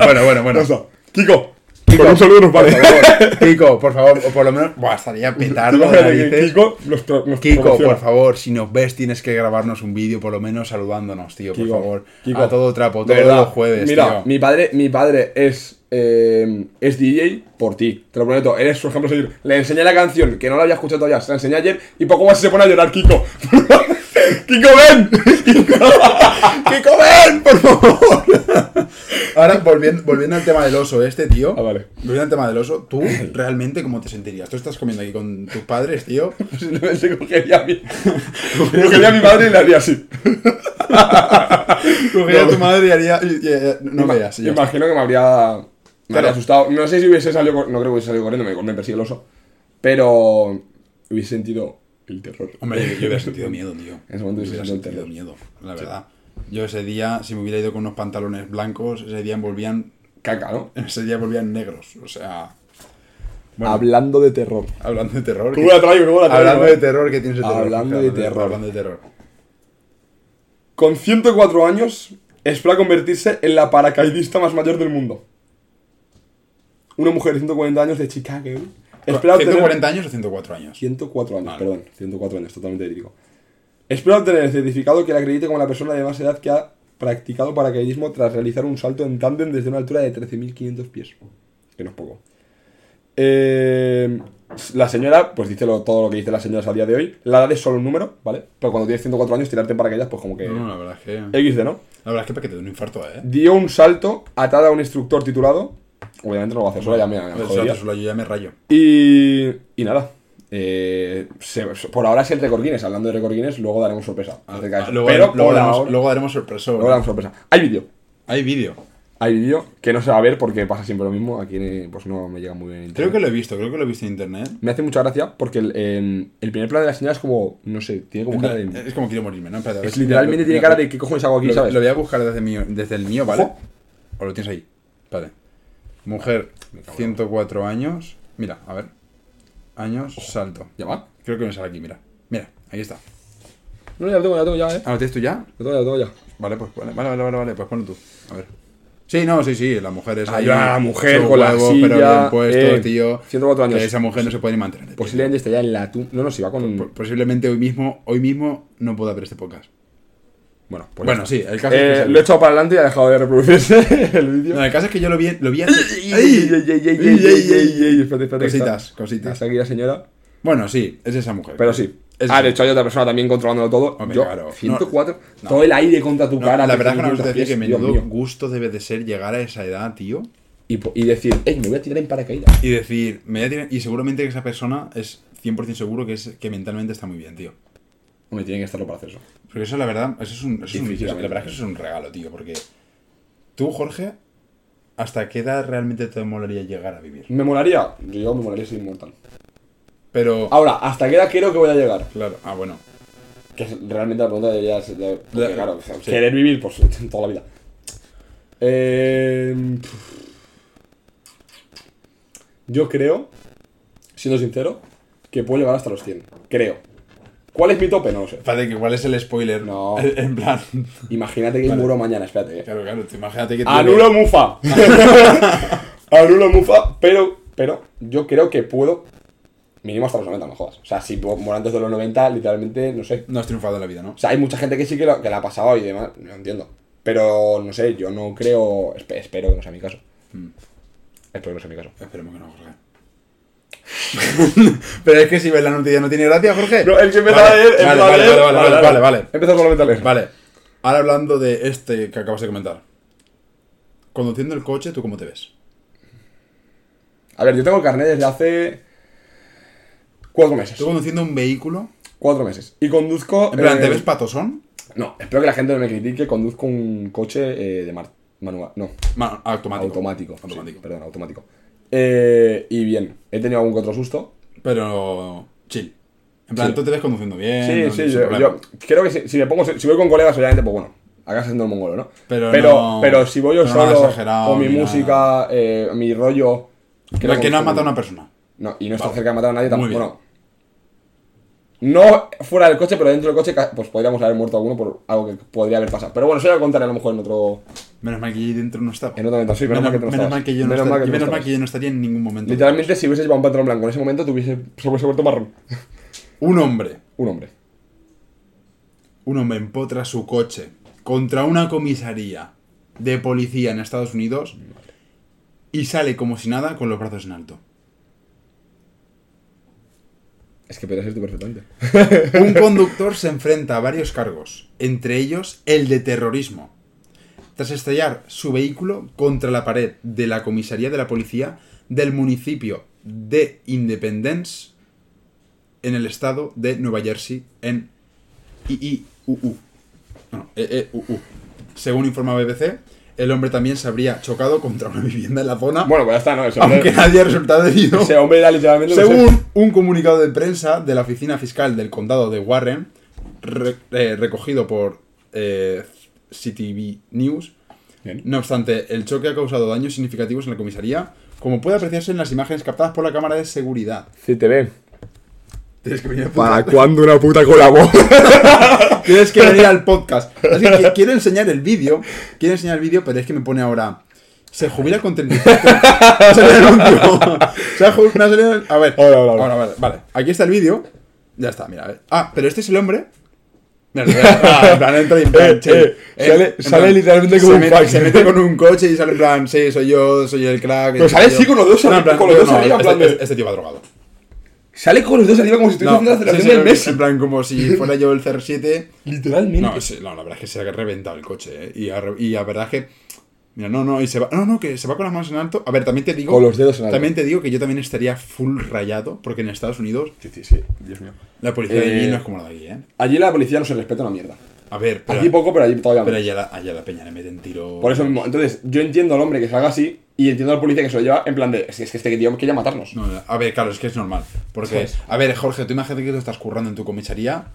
Bueno, bueno, bueno. Kiko. Kiko, con un saludo nos Por vale. favor, Kiko, por favor, o por lo menos. Buah, estaría petardo. de. Kiko nos Kiko, por favor, si nos ves, tienes que grabarnos un vídeo, por lo menos saludándonos, tío, por favor. Kiko, a todo trapo, todos los jueves, Mira, tío. mi padre, mi padre es, eh, es DJ por ti. Te lo prometo. Eres su ejemplo seguir. Le enseñé la canción, que no la había escuchado todavía. Se la enseñé ayer y poco más se pone a llorar, Kiko. (laughs) ¡Kiko, ven! (laughs) ¡Kiko, ven, por favor! Ahora, volviendo, volviendo al tema del oso este, tío. Ah, vale. Volviendo al tema del oso, ¿tú realmente cómo te sentirías? Tú estás comiendo aquí con tus padres, tío. (laughs) Se cogería a mi, (laughs) cogería a mi madre y le haría así. Cogería a tu madre y haría... y- y- y- no veas, está. Imagino que me habría, me habría asustado. No sé si hubiese salido, no creo que hubiese salido corriendo, me, me persigue el oso. Pero hubiese sentido el terror. Hombre, yo, (laughs) hubiera sentido miedo, tío. En ese momento Yo hubiera sentido miedo, la verdad. Yo ese día, si me hubiera ido con unos pantalones blancos, ese día envolvían... Caca, ¿no? (laughs) Ese día volvían negros, o sea... Bueno, Hablando de terror. hablando de terror... ¿Cómo la traigo? ¿Cómo la traigo? Hablando eh? de terror, ¿qué tienes de terror? Hablando de terror. Hablando de terror. Con 104 años, espera convertirse en la paracaidista más mayor del mundo. Una mujer de 140 años de Chicago. Espera obtener... 140 años o 104 años. 104 años, Vale. perdón. 104 años, totalmente verídico. Espera obtener el certificado que le acredite como la persona de más edad que ha practicado paracaidismo tras realizar un salto en tándem desde una altura de 13.500 pies. Que no es poco. Eh, la señora, pues dice lo- todo lo que dice las señoras a día de hoy. La edad es solo un número, ¿vale? Pero cuando tienes 104 años, tirarte en paracaídas, pues como que... No, no, la verdad es que... XD, ¿no? La verdad es que para que te dé un infarto, ¿eh? Dio un salto atada a un instructor titulado. Obviamente no lo hacer sola, ya me, me Pues, jodería. yo ya me rayo. Y, y nada. eh, se- por ahora es el récord Guinness. Hablando de récord Guinness, luego daremos sorpresa. Ah, Luego, Pero luego, daremos, ahora- luego daremos sorpresa. luego daremos sorpresa. Hay vídeo. Hay vídeo. Hay vídeo que no se va a ver porque pasa siempre lo mismo. Aquí pues no me llega muy bien. internet. Creo que lo he visto, creo que lo he visto en internet. Me hace mucha gracia porque el, el primer plano de la señal es como. No sé, tiene como cara de. Es como quiero morirme, ¿no? Espérate, Es literalmente tiene cara de qué cojones hago aquí, lo, ¿sabes? Lo voy a buscar desde, mi- desde el mío, ¿vale? ¿O lo tienes ahí? Vale. Mujer, 104 años. Mira, a ver. Años, salto. ¿Ya va? Creo que me sale aquí, mira. Mira, ahí está. No, ya lo tengo, ya lo tengo ya, eh. Ah, ¿lo tienes tú ya? Lo tengo, ya lo tengo ya. Vale, pues vale, vale, vale, vale, pues ponlo tú. A ver. Sí, no, sí, sí, la mujer es Ahí va la mujer con la huevo, silla, pero bien puesto, eh, tío. 104 años. Que esa mujer no se puede ni mantener. Posiblemente esté ya en la tumba. No, no, si va con. Po- Posiblemente hoy mismo, hoy mismo no pueda ver este podcast. Bueno, pues bueno sí, el caso es que eh, Lo he echado para adelante y ha dejado de reproducirse (laughs) el vídeo. No, el caso es que yo lo vi. Lo vi Cositas, cositas. Hasta aquí la señora. Bueno, sí, es esa mujer. Pero sí. Es ah, de hecho hay otra persona también controlándolo todo. Hombre, yo, claro. 104. Todo el aire contra tu cara. La verdad es que no decía que menudo gusto debe de ser llegar a esa edad, tío. Y, decir, hey, me voy a tirar en paracaídas. Y decir, me voy a tirar. Y seguramente que esa persona es 100% seguro que, es, que mentalmente está muy bien, tío. Hombre, tiene que estarlo para hacer eso. Porque eso, la verdad, eso es un, eso es Y un- físicamente la verdad es que eso es un regalo, tío, porque Tú, Jorge, ¿hasta qué edad realmente te molaría llegar a vivir? Me molaría. Yo me molaría ser inmortal. Pero. Ahora, ¿hasta qué edad creo que voy a llegar? Claro, ah, bueno. Que es- realmente la pregunta debería ser. de- porque, De- claro, o sea, sí. querer vivir pues, (laughs) toda la vida. Eh, yo creo, siendo sincero, que puedo llegar hasta los 100. Creo. ¿Cuál es mi tope? No lo sé. Parece que igual es el spoiler. No. (laughs) En plan. Imagínate que Vale. muero mañana, espérate. Claro, claro, imagínate que. Anulo Mufa. (laughs) Anulo Mufa, pero, pero yo creo que puedo. Mínimo hasta los 90, no jodas. O sea, si muero antes de los 90, literalmente, no sé. No has triunfado en la vida, ¿no? O sea, hay mucha gente que sí que, lo, que la ha pasado y demás, no entiendo. Pero, no sé, yo no creo... espe- espero que no sea mi caso. Mm. Espero que no sea mi caso. Esperemos que no, Jorge. (laughs) Pero es que si ves la noticia no tiene gracia, Jorge. No, el que empieza Vale, a leer... vale, vale, leer- vale, vale, vale, vale. Empieza solamente a leer. Vale. Ahora hablando de este que acabas de comentar. Conduciendo el coche, ¿tú cómo te ves? A ver, yo tengo el carnet desde hace... Cuatro meses. ¿Tú conduciendo un vehículo? Cuatro meses. Y conduzco... En plan, ¿te eh, ves patosón? No, espero que la gente no me critique. Conduzco un coche eh, de mar... Manual. No, Ma- automático. automático. sí, Automático. perdón, automático. Eh, y bien, he tenido algún que otro susto. Pero chill. En plan, Sí. tú te ves conduciendo bien. Sí, no- sí, yo, creo que si, si me pongo, si voy con colegas, obviamente, pues bueno, acá siendo el mongolo, ¿no? Pero pero, no- pero si voy yo pero solo, exagerado con mi música, eh, mi rollo. Pero que no has matado a una persona. No, y no está cerca de matar a nadie tampoco. Bueno, no fuera del coche, pero dentro del coche, pues podríamos haber muerto alguno por algo que podría haber pasado. Pero bueno, eso ya lo contaré a lo mejor en otro, Menos mal que ahí dentro no estaba. en otro momento. Sí, menos, menos, mal que no menos mal que yo no Menos esta- mal que tú no menos mal que yo no estaría en ningún momento. Literalmente, si hubieses llevado un patrón blanco en ese momento, te hubiese, se hubiese vuelto marrón. (laughs) Un hombre. un hombre. Un hombre empotra su coche contra una comisaría de policía en Estados Unidos y sale como si nada con los brazos en alto. Es que podría ser tú perfectamente. Un conductor se enfrenta a varios cargos, entre ellos el de terrorismo, tras estrellar su vehículo contra la pared de la comisaría de la policía del municipio de Independence en el estado de Nueva Jersey en IIUU. No, EEUU. Según informa BBC, el hombre también se habría chocado contra una (laughs) vivienda en la zona, Bueno, pues ya está, ¿no? Ese hombre, aunque nadie ha resultado herido. (laughs) ese hombre era literalmente... no sé. Según un comunicado de prensa de la oficina fiscal del condado de Warren, re- eh, recogido por eh, CTV News, Bien. no obstante, el choque ha causado daños significativos en la comisaría, como puede apreciarse en las imágenes captadas por la cámara de seguridad. CTV. Tienes que venir al ¿Para cuándo una puta colabo? (laughs) Tienes que venir al podcast. Es que qui- (laughs) quiero enseñar el vídeo, quiero enseñar el vídeo, pero es que me pone ahora... Se jubila con 35. (laughs) Ha salido el anuncio. Se ha A ver. Ahora, vale, vale. Aquí está el vídeo. Ya está, mira, a ver. Ah, pero este es el hombre. En plan, entra y en (laughs) plan, Eh, chill. eh, Eh, sale- en sale literalmente como se un mete, se mete con un coche y sale en plan, sí, soy yo, soy el crack. Pero sale yo. sí con los dos No, arriba, plan, con los no, dos no, arriba, en este, plan de- este- este tío va drogado. Sale con los dos arriba como si estuviese No, haciendo la sí, celebración sí, del Messi. En plan, como si fuera yo el CR7. Literalmente. No, sí, no, la verdad es que se ha reventado el coche, ¿eh? Y, a, y la verdad es que. Mira, no, no, y se va. No, no, que se va con las manos en alto. A ver, también te digo. Con los dedos en alto. También te digo que yo también estaría full rayado, porque en Estados Unidos Sí, sí, sí. Dios mío. la policía de Eh, allí no es como la de aquí, ¿eh? Allí la policía no se respeta una mierda. A ver, pero. Aquí poco, pero allí todavía Pero más. allá la, allá la peña le meten tiro. Por eso mismo. Entonces, yo entiendo al hombre que salga así y entiendo al policía que se lo lleva en plan de. Es que, es que este tío quiere matarnos. No, a ver, claro, es que es normal. Porque, ¿Sabes? a ver, Jorge, tú imagínate que tú estás currando en tu comisaría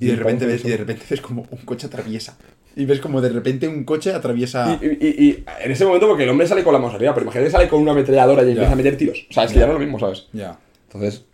y Y de repente ves, y de repente ves como un coche atraviesa. Y ves como de repente un coche atraviesa. Y, y- y- y en ese momento, porque el hombre sale con la arriba, pero imagínate que sale con una ametralladora y empieza a meter tiros. O sea, es que Ya. ya no es lo mismo, ¿sabes? Ya. Entonces,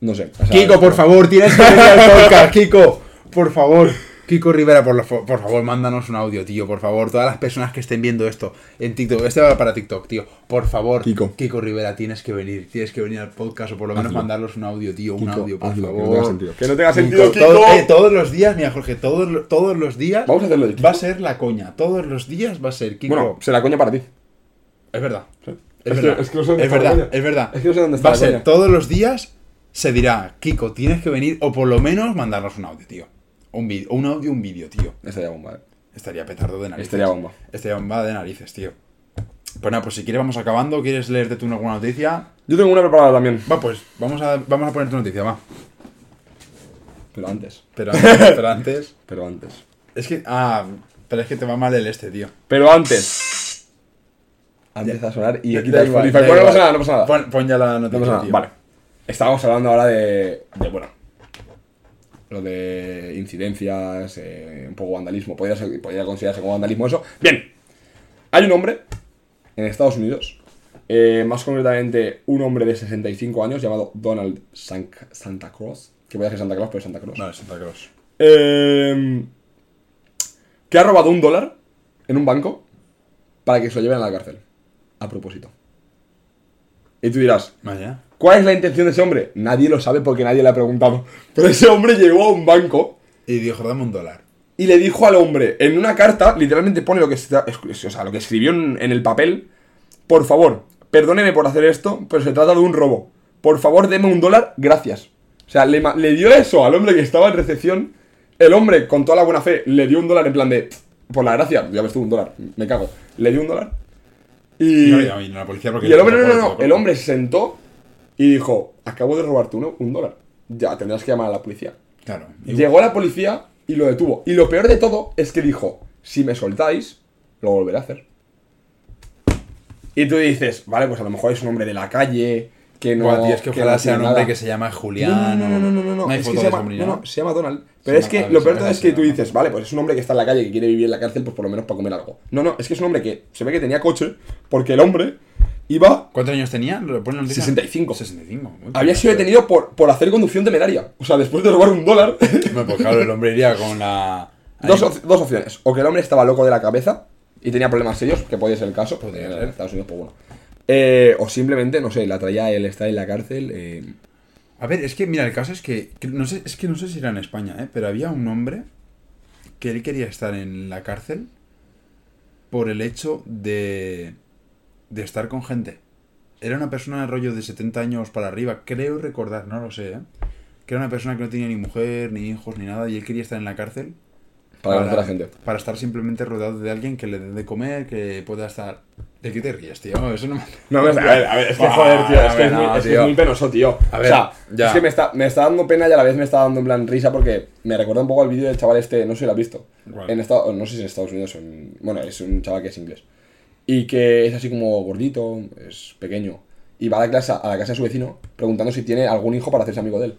no sé. o sea, Kiko, por favor, tienes que venir al podcast, Kiko. Por favor. Kiko Rivera, por, por favor, mándanos un audio, tío, por favor. Todas las personas que estén viendo esto en TikTok, este va para TikTok, tío. Por favor, Kiko. Rivera, tienes que venir, tienes que venir al podcast o por lo menos Hazlo. mandarnos un audio, tío, un Kiko, audio, por hazlo, que no favor. tenga sentido. Que no tenga sentido, Kiko. todo- eh, todos los días, mira, Jorge, todos, todos los días Vamos a hacerlo de Kiko. va a ser la coña. Todos los días va a ser Kiko. Bueno, será coña para ti. es verdad. Sí. Es, Es que- verdad, es que no sé dónde es está la verdad, es verdad. Es que no sé dónde está Va a ser coña. todos los días se dirá, Kiko, tienes que venir o por lo menos mandarnos un audio, tío. Un vídeo, un audio, un vídeo, tío. Estaría bomba, eh. Estaría petardo de narices. Estaría bomba. Estaría bomba de narices, tío. Pues nada, pues si quieres vamos acabando. ¿Quieres leerte tú alguna noticia? Yo tengo una preparada también. Va, pues vamos a, vamos a poner tu noticia, va. Pero antes. Pero antes, pero antes. (laughs) Pero antes. Es que, ah, Pero es que te va mal el este, tío. Pero antes. Antes a sonar y aquí igual, Spotify. Bueno, no pasa nada, no pasa nada. Pon, pon ya la No noticia, pasa nada. tío. Vale. Estábamos hablando ahora de. de bueno. Lo de incidencias, eh, un poco vandalismo. Podría, ser- podría considerarse como vandalismo eso. Bien. Hay un hombre en Estados Unidos. eh, más concretamente, un hombre de 65 años llamado Donald San- Santa Claus. Que voy a decir Santa Claus, pero es Santa Claus. Vale, Santa Claus. Eh, que ha robado un dólar en un banco para que se lo lleven a la cárcel. A propósito. Y tú dirás, Vaya. ¿Cuál es la intención de ese hombre? Nadie lo sabe porque nadie le ha preguntado. Pero ese hombre llegó a un banco Y dijo, dame un dólar. y le dijo al hombre, en una carta, literalmente pone lo que, está- es- o sea, lo que escribió en, en el papel. Por favor, perdóneme por hacer esto, pero se trata de un robo. Por favor, deme un dólar, gracias. O sea, le, le dio eso al hombre que estaba en recepción. El hombre, con toda la buena fe, le dio un dólar en plan de... Por la gracia, ya ves tú, un dólar, me cago. Le dio un dólar. Y... No, y a mí, no, la policía. Y el hombre, no, no, no, el hombre se sentó y dijo, acabo de robarte uno, un dólar. Ya, tendrás que llamar a la policía. Claro. Y- Llegó la policía y lo detuvo. Y lo peor de todo es que dijo, si me soltáis, lo volveré a hacer. Y tú dices, vale, pues a lo mejor es un hombre de la calle, que no... Buah, tío, es que ojalá no sea un hombre nada. que se llama Julián. no, no, no, no, no, no, No hay es que se llama, no, ¿no? no, se llama Donald. Pero Se es que lo peor de todo es que tú dices, vale, pues es un hombre que está en la calle que quiere vivir en la cárcel, pues por lo menos para comer algo. No, no, es que es un hombre que se ve que tenía coche, porque el hombre iba ¿Cuántos años tenía? ¿Lo pone en la noticia? 65. 65. Muy Había sido detenido por, por hacer conducción temeraria. O sea, después de robar un dólar. Bueno, pues claro, el hombre iría con la... (laughs) dos, op- dos opciones. O que el hombre estaba loco de la cabeza y tenía problemas serios, que podía ser el caso. Podría en ser. Estados Unidos, pues bueno. Eh, o simplemente, no sé, la traía él estar en la cárcel. eh, A ver, es que, mira, el caso es que, que no sé, es que no sé si era en España, ¿eh? pero había un hombre que él quería estar en la cárcel por el hecho de, de estar con gente. Era una persona de rollo de 70 años para arriba, creo recordar, no lo sé, ¿eh? que era una persona que no tenía ni mujer, ni hijos, ni nada, y él quería estar en la cárcel para conocer a la gente. para estar simplemente rodeado de alguien que le dé de comer, que pueda estar... ¿De qué te ríes, tío? Eso no me... No, a ver, a ver, es que Buah, joder, tío, es que es, no, muy, es que tío. es muy penoso, tío. A o ver, sea, ya. es que me está, me está dando pena y a la vez me está dando en plan risa porque me recuerda un poco al vídeo del chaval este, no sé si lo has visto. ¿Cuál? En Estados, no sé si en Estados Unidos o en, bueno, es un chaval que es inglés. Y que es así como gordito, es pequeño. Y va a la, clase, a la casa de su vecino preguntando si tiene algún hijo para hacerse amigo de él.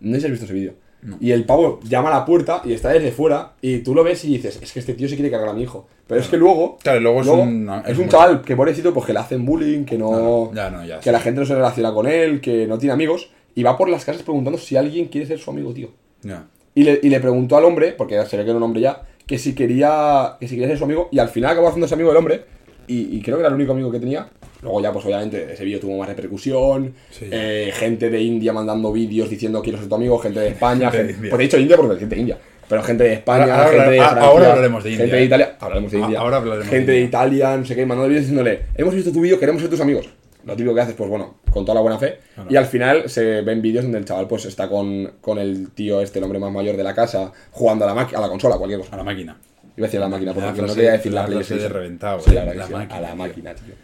No sé si has visto ese vídeo. No. Y el pavo llama a la puerta y está desde fuera y tú lo ves y dices, es que este tío se quiere cargar a mi hijo. Pero es que luego... Claro, luego es un- es es un muy- chaval que pobrecito pues que le hacen bullying, que no... No, ya no, ya que sí. la gente no se relaciona con él, que no tiene amigos. Y va por las casas preguntando si alguien quiere ser su amigo, tío. Ya. Y le, y le preguntó al hombre, porque se ve que era un hombre ya, que si quería que si quería ser su amigo. Y al final acabó haciéndose amigo del hombre. Y, y creo que era el único amigo que tenía. Luego ya, pues obviamente, ese vídeo tuvo más repercusión. Sí. eh, gente de India mandando vídeos diciendo quiero ser tu amigo. Gente de España. Gente de gente- pues he dicho India porque es gente de India. Pero gente de España, Ahora- ahora gente de Francia. ahora hablaremos de Gente India, de ¿eh? Italia. Hablaremos de India. ahora hablaremos de Gente de India. Italia, no sé qué, mandando vídeos diciéndole, hemos visto tu vídeo, queremos ser tus amigos. Lo típico que haces, pues bueno, con toda la buena fe. Y al final se ven vídeos donde el chaval pues está con, con el tío, este, el hombre más mayor de la casa, jugando a la, maqui- a la consola, cualquier cosa. A la máquina. Iba a decir a la máquina, porque La no quería decir la, la PlayStation. de reventado, Sí, la, la máquina, a la máquina, tío.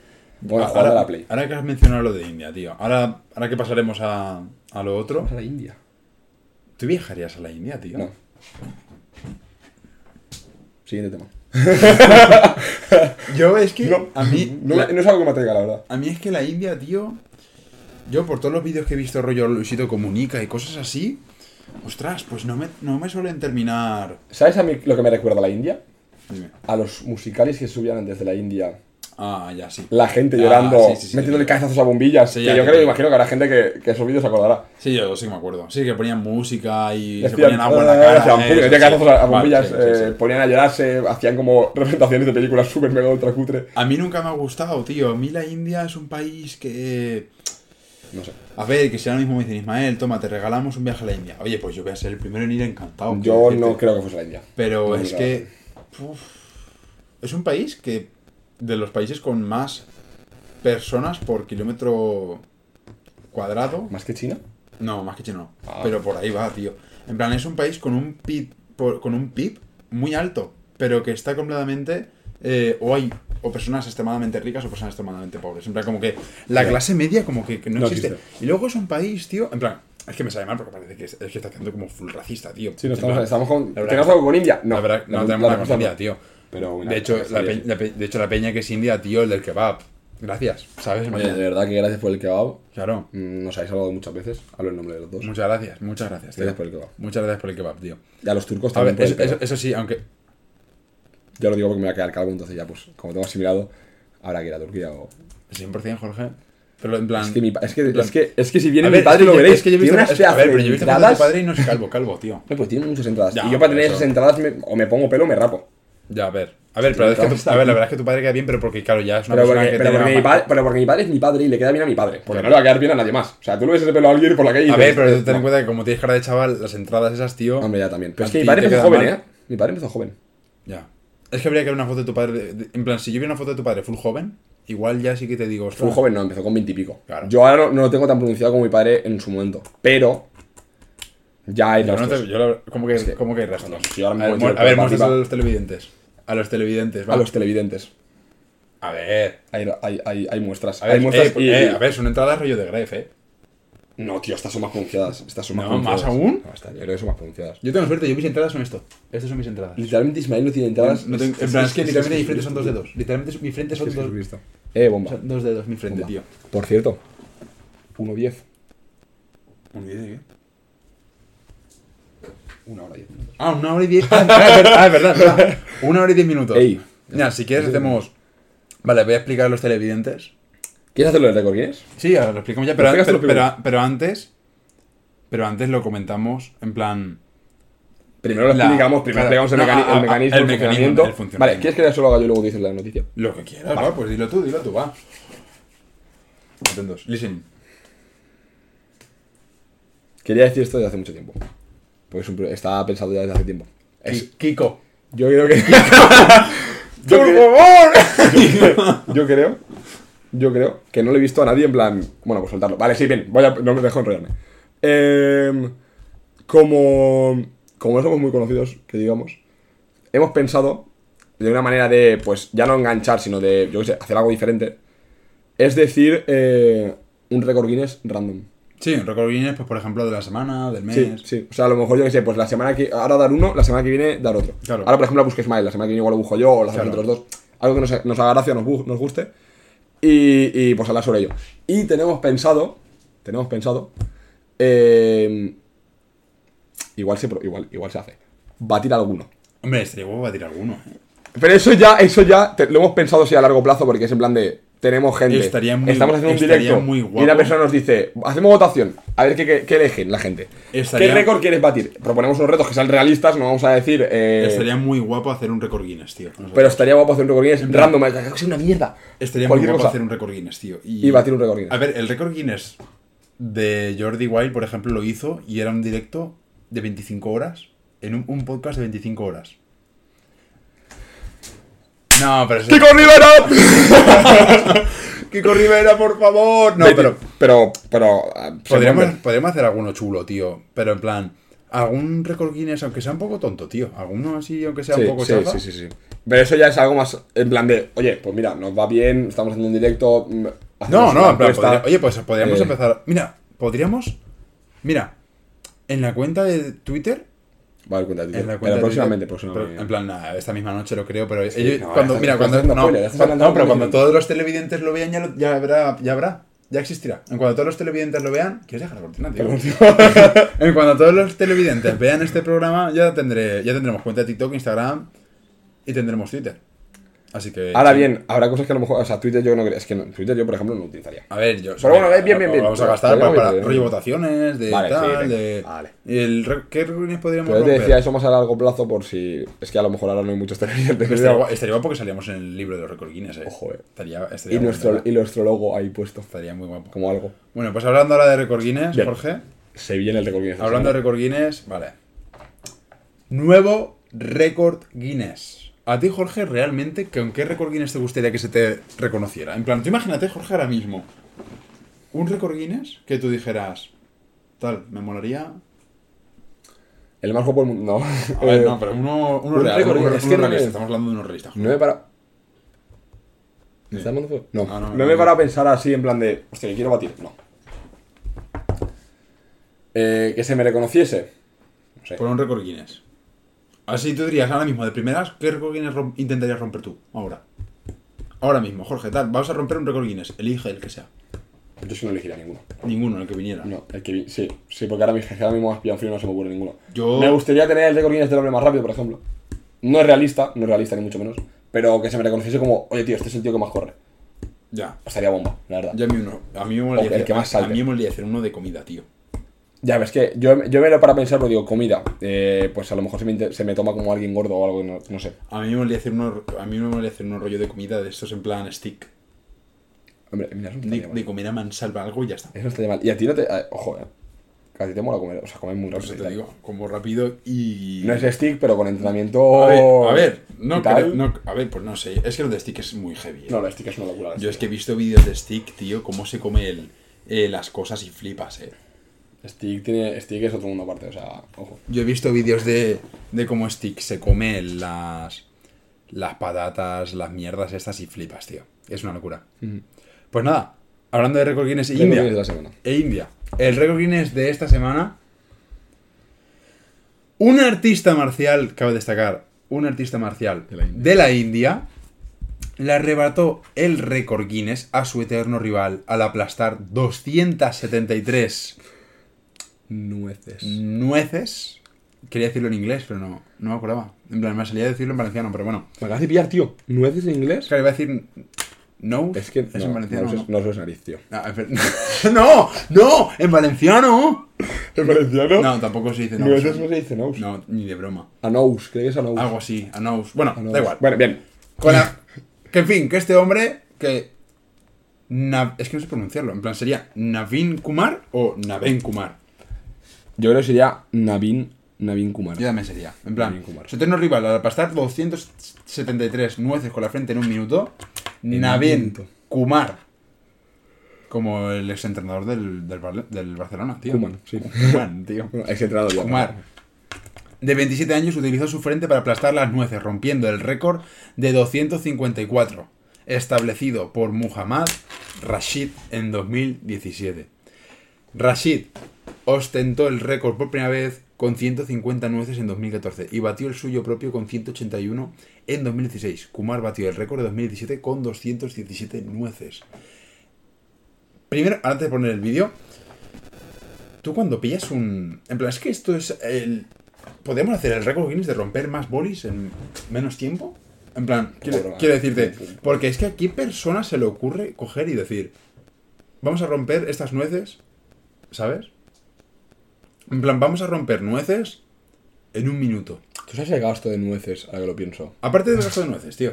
Bueno, ahora, jugando a la Play. ahora que has mencionado lo de India, tío. Ahora, ahora que pasaremos a, a lo otro. Vamos a la India. ¿Tú viajarías a la India, tío? No. Siguiente tema. (laughs) Yo es que No, a mí no, la- no es algo que me atraiga, la verdad. a mí es que la India, tío, yo por todos los vídeos que he visto rollo Luisito comunica y cosas así, ostras, pues no me, no me suelen terminar. ¿Sabes a mí lo que me recuerda a la India? Dime. A los musicales que subían desde la India. Ah, ya sí. La gente Ah, llorando, sí, sí, sí, metiéndole cabezazos a bombillas. Sí, que yo que creo, imagino que habrá gente que, que esos vídeos se acordará. Sí, yo sí me acuerdo. Sí, que ponían música y se Decían, ponían agua en la "Ah", cara. eso, metían cabezazos a, Vale, bombillas, eh, ponían a llorarse, hacían como (laughs) representaciones de películas súper mega ultra cutre. A mí nunca me ha gustado, tío. A mí la India es un país que... No sé. A ver, que si ahora mismo me dicen, Ismael, toma, te regalamos un viaje a la India. Oye, pues yo voy a ser el primero en ir encantado. Yo no creo que fuese la India. Pero No, es que... uf, es un país que... De los países con más personas por kilómetro cuadrado. ¿Más que China? No, más que chino no. Ah. Pero por ahí va, tío. En plan, es un país con un PIB, por- con un PIB muy alto, pero que está completamente... eh, o hay o personas extremadamente ricas o personas extremadamente pobres. En plan, como que la clase media como que, que no, No existe. existe. Y luego es un país, tío, en plan, Es que me sale mal porque parece que es, es que está haciendo como full racista, tío. Sí, no estamos, plan, estamos con. ¿Tenemos algo con India? No. La verdad, no tenemos nada con India, tío. Pero de, hecho, la pe- de hecho, la peña que es india, tío, el del kebab. Gracias, ¿sabes? En Oye, de verdad que gracias por el kebab. Claro. Mm, Nos habéis hablado muchas veces. Hablo el nombre de los dos. Muchas gracias, muchas gracias. tío. Gracias por el kebab. Muchas gracias por el kebab, tío. Y a los turcos A también. ver, eso, eso- kebab. eso sí, aunque. Ya lo digo porque me voy a quedar calvo, entonces ya, pues, como tengo asimilado, habrá que ir a Turquía o. 100% Jorge. Pero en plan. Es que, mi es, que, en plan- es, que, es que si viene A mi ver, padre es que lo veréis. Es que yo he tiene visto. unas es que- a ver, pero yo he visto entradas. padre y no es calvo, calvo, tío. No, pues tiene muchas entradas. Ya, y yo para tener esas entradas me- o me pongo pelo o me rapo. Ya, a ver. A ver, pero es que tu, a ver, la verdad es que tu padre queda bien, pero porque, claro, ya es una Pero persona porque, que pero, porque mi padre, pero porque mi padre es mi padre y le queda bien a mi padre. Porque no le va a quedar bien a nadie más. O sea, tú le ves ese pelo a alguien por la calle y A ver, pero ten en cuenta que como tienes cara de chaval, las entradas esas, tío. Hombre, ya también. Pero es que mi padre empezó joven. ¿eh? Mi padre empezó joven. Ya. Es que habría que ver una foto de tu padre. en plan, si yo viera una foto de tu padre full joven, igual ya sí que te digo. Ostras. joven, no, empezó con 20 y pico. Claro. Yo ahora no, no lo tengo tan pronunciado como mi padre en su momento. Pero. Ya hay Yo no te- yo la- ¿Cómo que, cómo que hay rastros? si ahora a ver, he hecho mu- el a ver, pelo para muéstraselo arriba. a los televidentes. A los televidentes, va. A los televidentes. A ver. Hay, hay, hay, hay muestras. A ver, hay muestras eh, y, eh, a ver, son entradas rollo de Gref, eh. No, tío, estas son más pronunciadas. Estas son más No, pronunciadas. ¿más aún? No, estas, yo creo que son más pronunciadas. Yo tengo suerte, yo mis entradas son esto. Estas son mis entradas. Literalmente Ismael no tiene entradas. No tengo- en plan, es que literalmente mi frente son dos dedos. Literalmente mi frente son Es dos, Jesucristo. Eh, bomba. son dos dedos, mi frente, Bomba. tío. Por cierto, 1.10. ¿Un vídeo de qué? Una hora 10. Ah, una hora y diez. Ah, es (laughs) verdad, ah, es verdad, es verdad. Una hora y diez minutos. Ey. Mira, si quieres hacemos. Vale, voy a explicar a los televidentes. ¿Quieres hacerlo del récord Guinness? Sí, ahora lo explicamos ya, pero, pero, pero, antes. Pero antes lo comentamos en plan. Primero lo explicamos, primero claro, explicamos el, no, mecani- el mecanismo, el funcionamiento. Vale, ¿quieres que lea solo haga yo y luego dices la noticia? Lo que quieras, va, pues dilo tú, dilo tú, va. Atentos, listen. Quería decir esto desde hace mucho tiempo. Porque es un pro- estaba pensado ya desde hace tiempo. Es- Ki- Kiko. yo creo que. (laughs) ¡Por creo- favor! (laughs) yo creo. Yo creo que no lo he visto a nadie en plan. Bueno, pues soltarlo. Vale, sí, bien. Voy a, no me dejo enrollarme. Em, como. Como no somos muy conocidos, que digamos. Hemos pensado. De una manera de. Pues ya no enganchar, sino de. Yo qué sé, hacer algo diferente. Es decir, eh, un récord Guinness random. Sí, Guinness, pues por ejemplo, de la semana, del mes. Sí, sí. O sea, a lo mejor yo que sé, pues la semana que. Ahora dar uno, la semana que viene dar otro. Claro. Ahora, por ejemplo, busque Smile, la semana que viene igual lo busco yo, o la hacemos Claro. los dos. Algo que nos, nos haga gracia, nos, gu- nos guste. Y, y pues hablar sobre ello. Y tenemos pensado. Tenemos pensado. eh, igual, se, igual, igual se hace. Batir alguno. Hombre, estaría guapo batir alguno. ¿eh? Pero eso ya, eso ya te- lo hemos pensado sí a largo plazo porque es en plan de. Tenemos gente. Estaría muy- estamos haciendo un directo. muy Y guapo. una persona nos dice: Hacemos votación. A ver qué, qué, qué eligen la gente. Estaría- ¿Qué récord quieres batir? Proponemos unos retos que sean realistas, no vamos a decir. eh, Estaría muy guapo hacer un récord Guinness, tío. No sé. Pero estaría guapo hacer un récord Guinness plan- random, que sea una mierda. Estaría muy guapo cosa. hacer un récord Guinness, tío. Y batir un récord Guinness. A ver, el récord Guinness de Jordi Wild, por ejemplo, lo hizo y era un directo de 25 horas. En un, un podcast de 25 horas. No, pero. ¡Kiko Rivera! (laughs) ¡Kiko Rivera, por favor! No, pero... Pero, pero. ah, Podríamos, hacer alguno chulo, tío. Pero en plan... Algún récord Guinness, aunque sea un poco tonto, tío. Alguno así, aunque sea Sí, un poco sí, chafa. sí, sí, sí. Pero eso ya es algo más en plan de, oye, pues mira, nos va bien, estamos haciendo un directo. mm, No, no, en plan, podría- oye, pues podríamos Eh. empezar. Mira, podríamos. Mira, en la cuenta de Twitter. Vale, cuenta de Twitter. En la cuenta Pero de próximamente, Twitter, próximamente. pero, en plan, nada, esta misma noche lo creo, pero Sí, ellos- no, cuando, mira, cuando, no, spoiler, no, pero cuando todos los televidentes lo vean, ya, lo- ya habrá, ya habrá, ya existirá. En cuanto todos los televidentes lo vean, ¿quieres dejar la cortina, tío? en cuanto todos los televidentes vean este programa, ya tendré, ya tendremos cuenta de TikTok, Instagram y tendremos Twitter. Así que. Ahora sí. bien, habrá cosas que a lo mejor, o sea, Twitter yo no creo, es que no, Twitter yo, por ejemplo, no utilizaría. A ver, yo. Pero bueno, bien, bien, bien. Vamos a gastar para, para rollo votaciones, de Vale, tal, de. vale. y el ¿Qué reuniones podríamos Pero yo te decía eso más a largo plazo por si. Es que a lo mejor ahora no hay muchos televidentes. Estaría, gua- estaría guapo que salíamos en el libro de los récord Guinness, eh. Ojo, eh. Estaría, estaría Y nuestro, guapo. y nuestro logo ahí puesto, Estaría muy guapo. como algo. Bueno, pues hablando ahora de récord Guinness. Jorge. Se viene el récord Guinness. Hablando de récord Guinness, vale. Nuevo récord Guinness. A ti, Jorge, realmente, ¿con qué récord Guinness te gustaría que se te reconociera? En plan, tú imagínate, Jorge, ahora mismo. Un récord Guinness que tú dijeras, tal, me molaría El más guapo del mundo. No. A (laughs) ver, Eh, no, pero uno, uno un real, récord, uno, es uno que no realista, estamos hablando de uno realista. No me he parado. ¿Me dando fuego? No. Ah, no, no, no, me he no. parado a pensar así en plan de. Hostia, que quiero batir. No. Eh, que se me reconociese. No sé. Por un récord Guinness. Así tú dirías ahora mismo, de primeras, ¿qué récord Guinness rom- intentarías romper tú? Ahora. Ahora mismo, Jorge, tal. Vamos a romper un récord Guinness. Elige el que sea. Yo sí no elegiría ninguno. Ninguno, el que viniera. No, el que vi- sí, sí, porque ahora, mismo- ahora mismo más frío no se me ocurre ninguno. Yo- Me gustaría tener el récord Guinness del hombre más rápido, por ejemplo. No es realista, no es realista ni mucho menos. Pero que se me reconociese como, oye tío, este es el tío que más corre. Ya. Estaría bomba, la verdad. Ya a mí uno. A mí me molaría el hacer, que más a mí me molaría hacer uno de comida, tío. Ya ves que yo, yo me lo para pensar, pero digo, comida. eh, pues a lo mejor se me, se me toma como alguien gordo o algo, no, no sé. A mí me molaría hacer uno, a mí me hacer un rollo de comida de estos en plan stick. Hombre, mira, eso no De, de comer a mansalva algo y ya está. Eso no estaría mal. Y a ti no te. ojo, eh. A ti te mola comer, o sea, comer muy rápido. y te digo, como rápido y. No es stick, pero con entrenamiento. A ver, a ver, no, creo- no, a ver, pues no sé. Es que lo de stick es muy heavy. eh. No, el stick es una locura. Yo es que he visto vídeos de stick, tío, cómo se come el, eh, las cosas y flipas, eh. Stick, tiene, stick es otro mundo aparte, o sea, ojo. Yo he visto vídeos de, de cómo Stick se come las, las patatas, las mierdas estas y flipas, tío. Es una locura. Pues nada, hablando de récord Guinness, Récord India. Guinness de la semana. E India. El récord Guinness de esta semana. Un artista marcial, cabe destacar, un artista marcial De la India. de la India le arrebató el récord Guinness a su eterno rival al aplastar 273 Nueces. nueces. Quería decirlo en inglés, pero no, no me acordaba. En plan, me salía a decirlo en valenciano, pero bueno. Me acabas de pillar, tío. ¿Nueces en inglés? Claro, iba a decir no. Es que. es no, en valenciano. No, No, nariz, tío. Ah, (laughs) no, no, en valenciano. ¿En valenciano? No, tampoco se dice no. Nueces no se dice. No, ni de broma. Anous, creo que es anous. Algo así, anous. Bueno, da igual. Bueno, bien. Con la- Que en fin, que este hombre, que. Es que no sé pronunciarlo. En plan, sería Navin Kumar o Naven Kumar. Yo creo que sería Navin, Navin Kumar. Yo también sería. En plan, Navin Kumar. su eterno rival al aplastar 273 nueces con la frente en un minuto, En Navin. Kumar. Como el exentrenador del, del, Barcelona, tío. Sí. (laughs) Entrenador ya. Kumar. De 27 años utilizó su frente para aplastar las nueces, rompiendo el récord de 254, establecido por Muhammad Rashid en 2017. Rashid ostentó el récord por primera vez con 150 nueces en 2014 y batió el suyo propio con 181 en 2016. Kumar batió el récord de 2017 con 217 nueces. Primero, antes de poner el vídeo, tú cuando pillas un... En plan, es que esto es el... ¿Podemos hacer el récord Guinness de romper más bolis en menos tiempo? En plan, quiero, decirte, porque es que a qué persona se le ocurre coger y decir, vamos a romper estas nueces, ¿sabes? En plan, vamos a romper nueces en un minuto. ¿Tú sabes el gasto de nueces, ahora que lo pienso? Aparte del gasto de nueces, tío.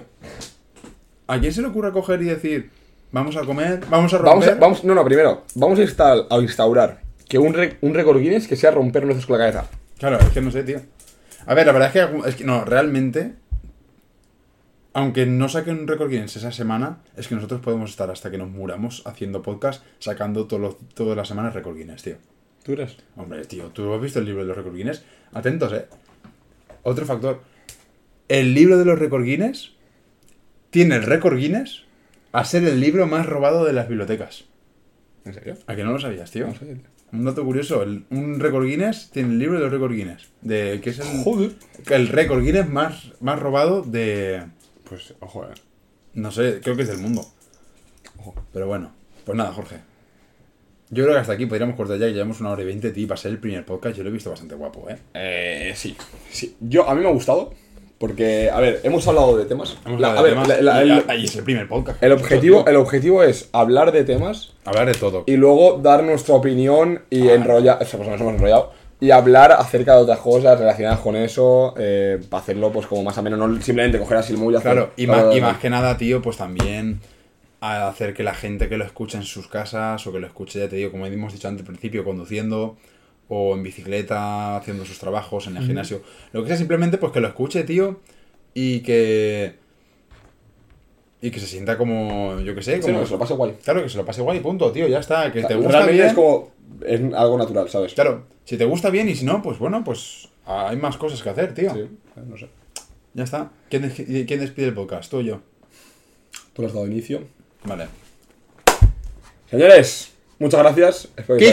¿A quién se le ocurre coger y decir, vamos a comer, vamos a romper? Vamos, a- vamos, no, no, primero, vamos a, instal- a instaurar que un, re- un récord Guinness que sea romper nueces con la cabeza. Claro, es que no sé, tío. A ver, la verdad es que, es que no, realmente, aunque no saquen un récord Guinness esa semana, es que nosotros podemos estar hasta que nos muramos haciendo podcast, sacando todos todas las semanas récord Guinness, tío. Hombre, tío, ¿tú has visto el libro de los récord Guinness? Atentos, eh. Otro factor. El libro de los récord Guinness tiene el récord Guinness a ser el libro más robado de las bibliotecas. ¿En serio? ¿A que no lo sabías, tío? No sé, tío. Un dato curioso, el- un récord Guinness tiene el libro de los récord Guinness, de que es el, Joder. el récord Guinness más, más robado de, Pues, ojo, eh. no sé, creo que es del mundo. Ojo. Pero bueno, pues nada, Jorge. Yo creo que hasta aquí podríamos cortar ya, llevamos una hora y veinte, tío, para ser el primer podcast, yo lo he visto bastante guapo, ¿eh? Eh, sí. sí. Yo, a mí me ha gustado. Porque, a ver, hemos hablado de temas. Hemos La- hablado de a ver, temas, la- la- y- el, y es el primer podcast. el objetivo, el objetivo es hablar de temas Hablar de todo. y luego dar nuestra opinión y Ah. enrollar. O sea, pues nos hemos enrollado. Y hablar acerca de otras cosas relacionadas con eso. eh, para hacerlo, pues, como más o menos. No simplemente coger así el móvil y hacer- Claro, y Claro, más, y claro. más que nada, tío, pues también a hacer que la gente que lo escuche en sus casas o que lo escuche, ya te digo, como hemos dicho antes al principio, conduciendo o en bicicleta, haciendo sus trabajos en el gimnasio, lo que sea, simplemente pues que lo escuche, tío, y que... Y que se sienta como, yo que sé, Sí, como... no, que se lo pase guay. Claro, que se lo pase guay, punto, tío, ya está, que O sea, te gusta bien... es como. Es algo natural, ¿sabes? Claro, si te gusta bien y si no, pues bueno, pues hay más cosas que hacer, tío. Sí, no sé. Ya está. ¿Quién, des- ¿Quién despide el podcast? ¿Tú o yo? Tú le has dado inicio. Vale. Señores, muchas gracias. Espero que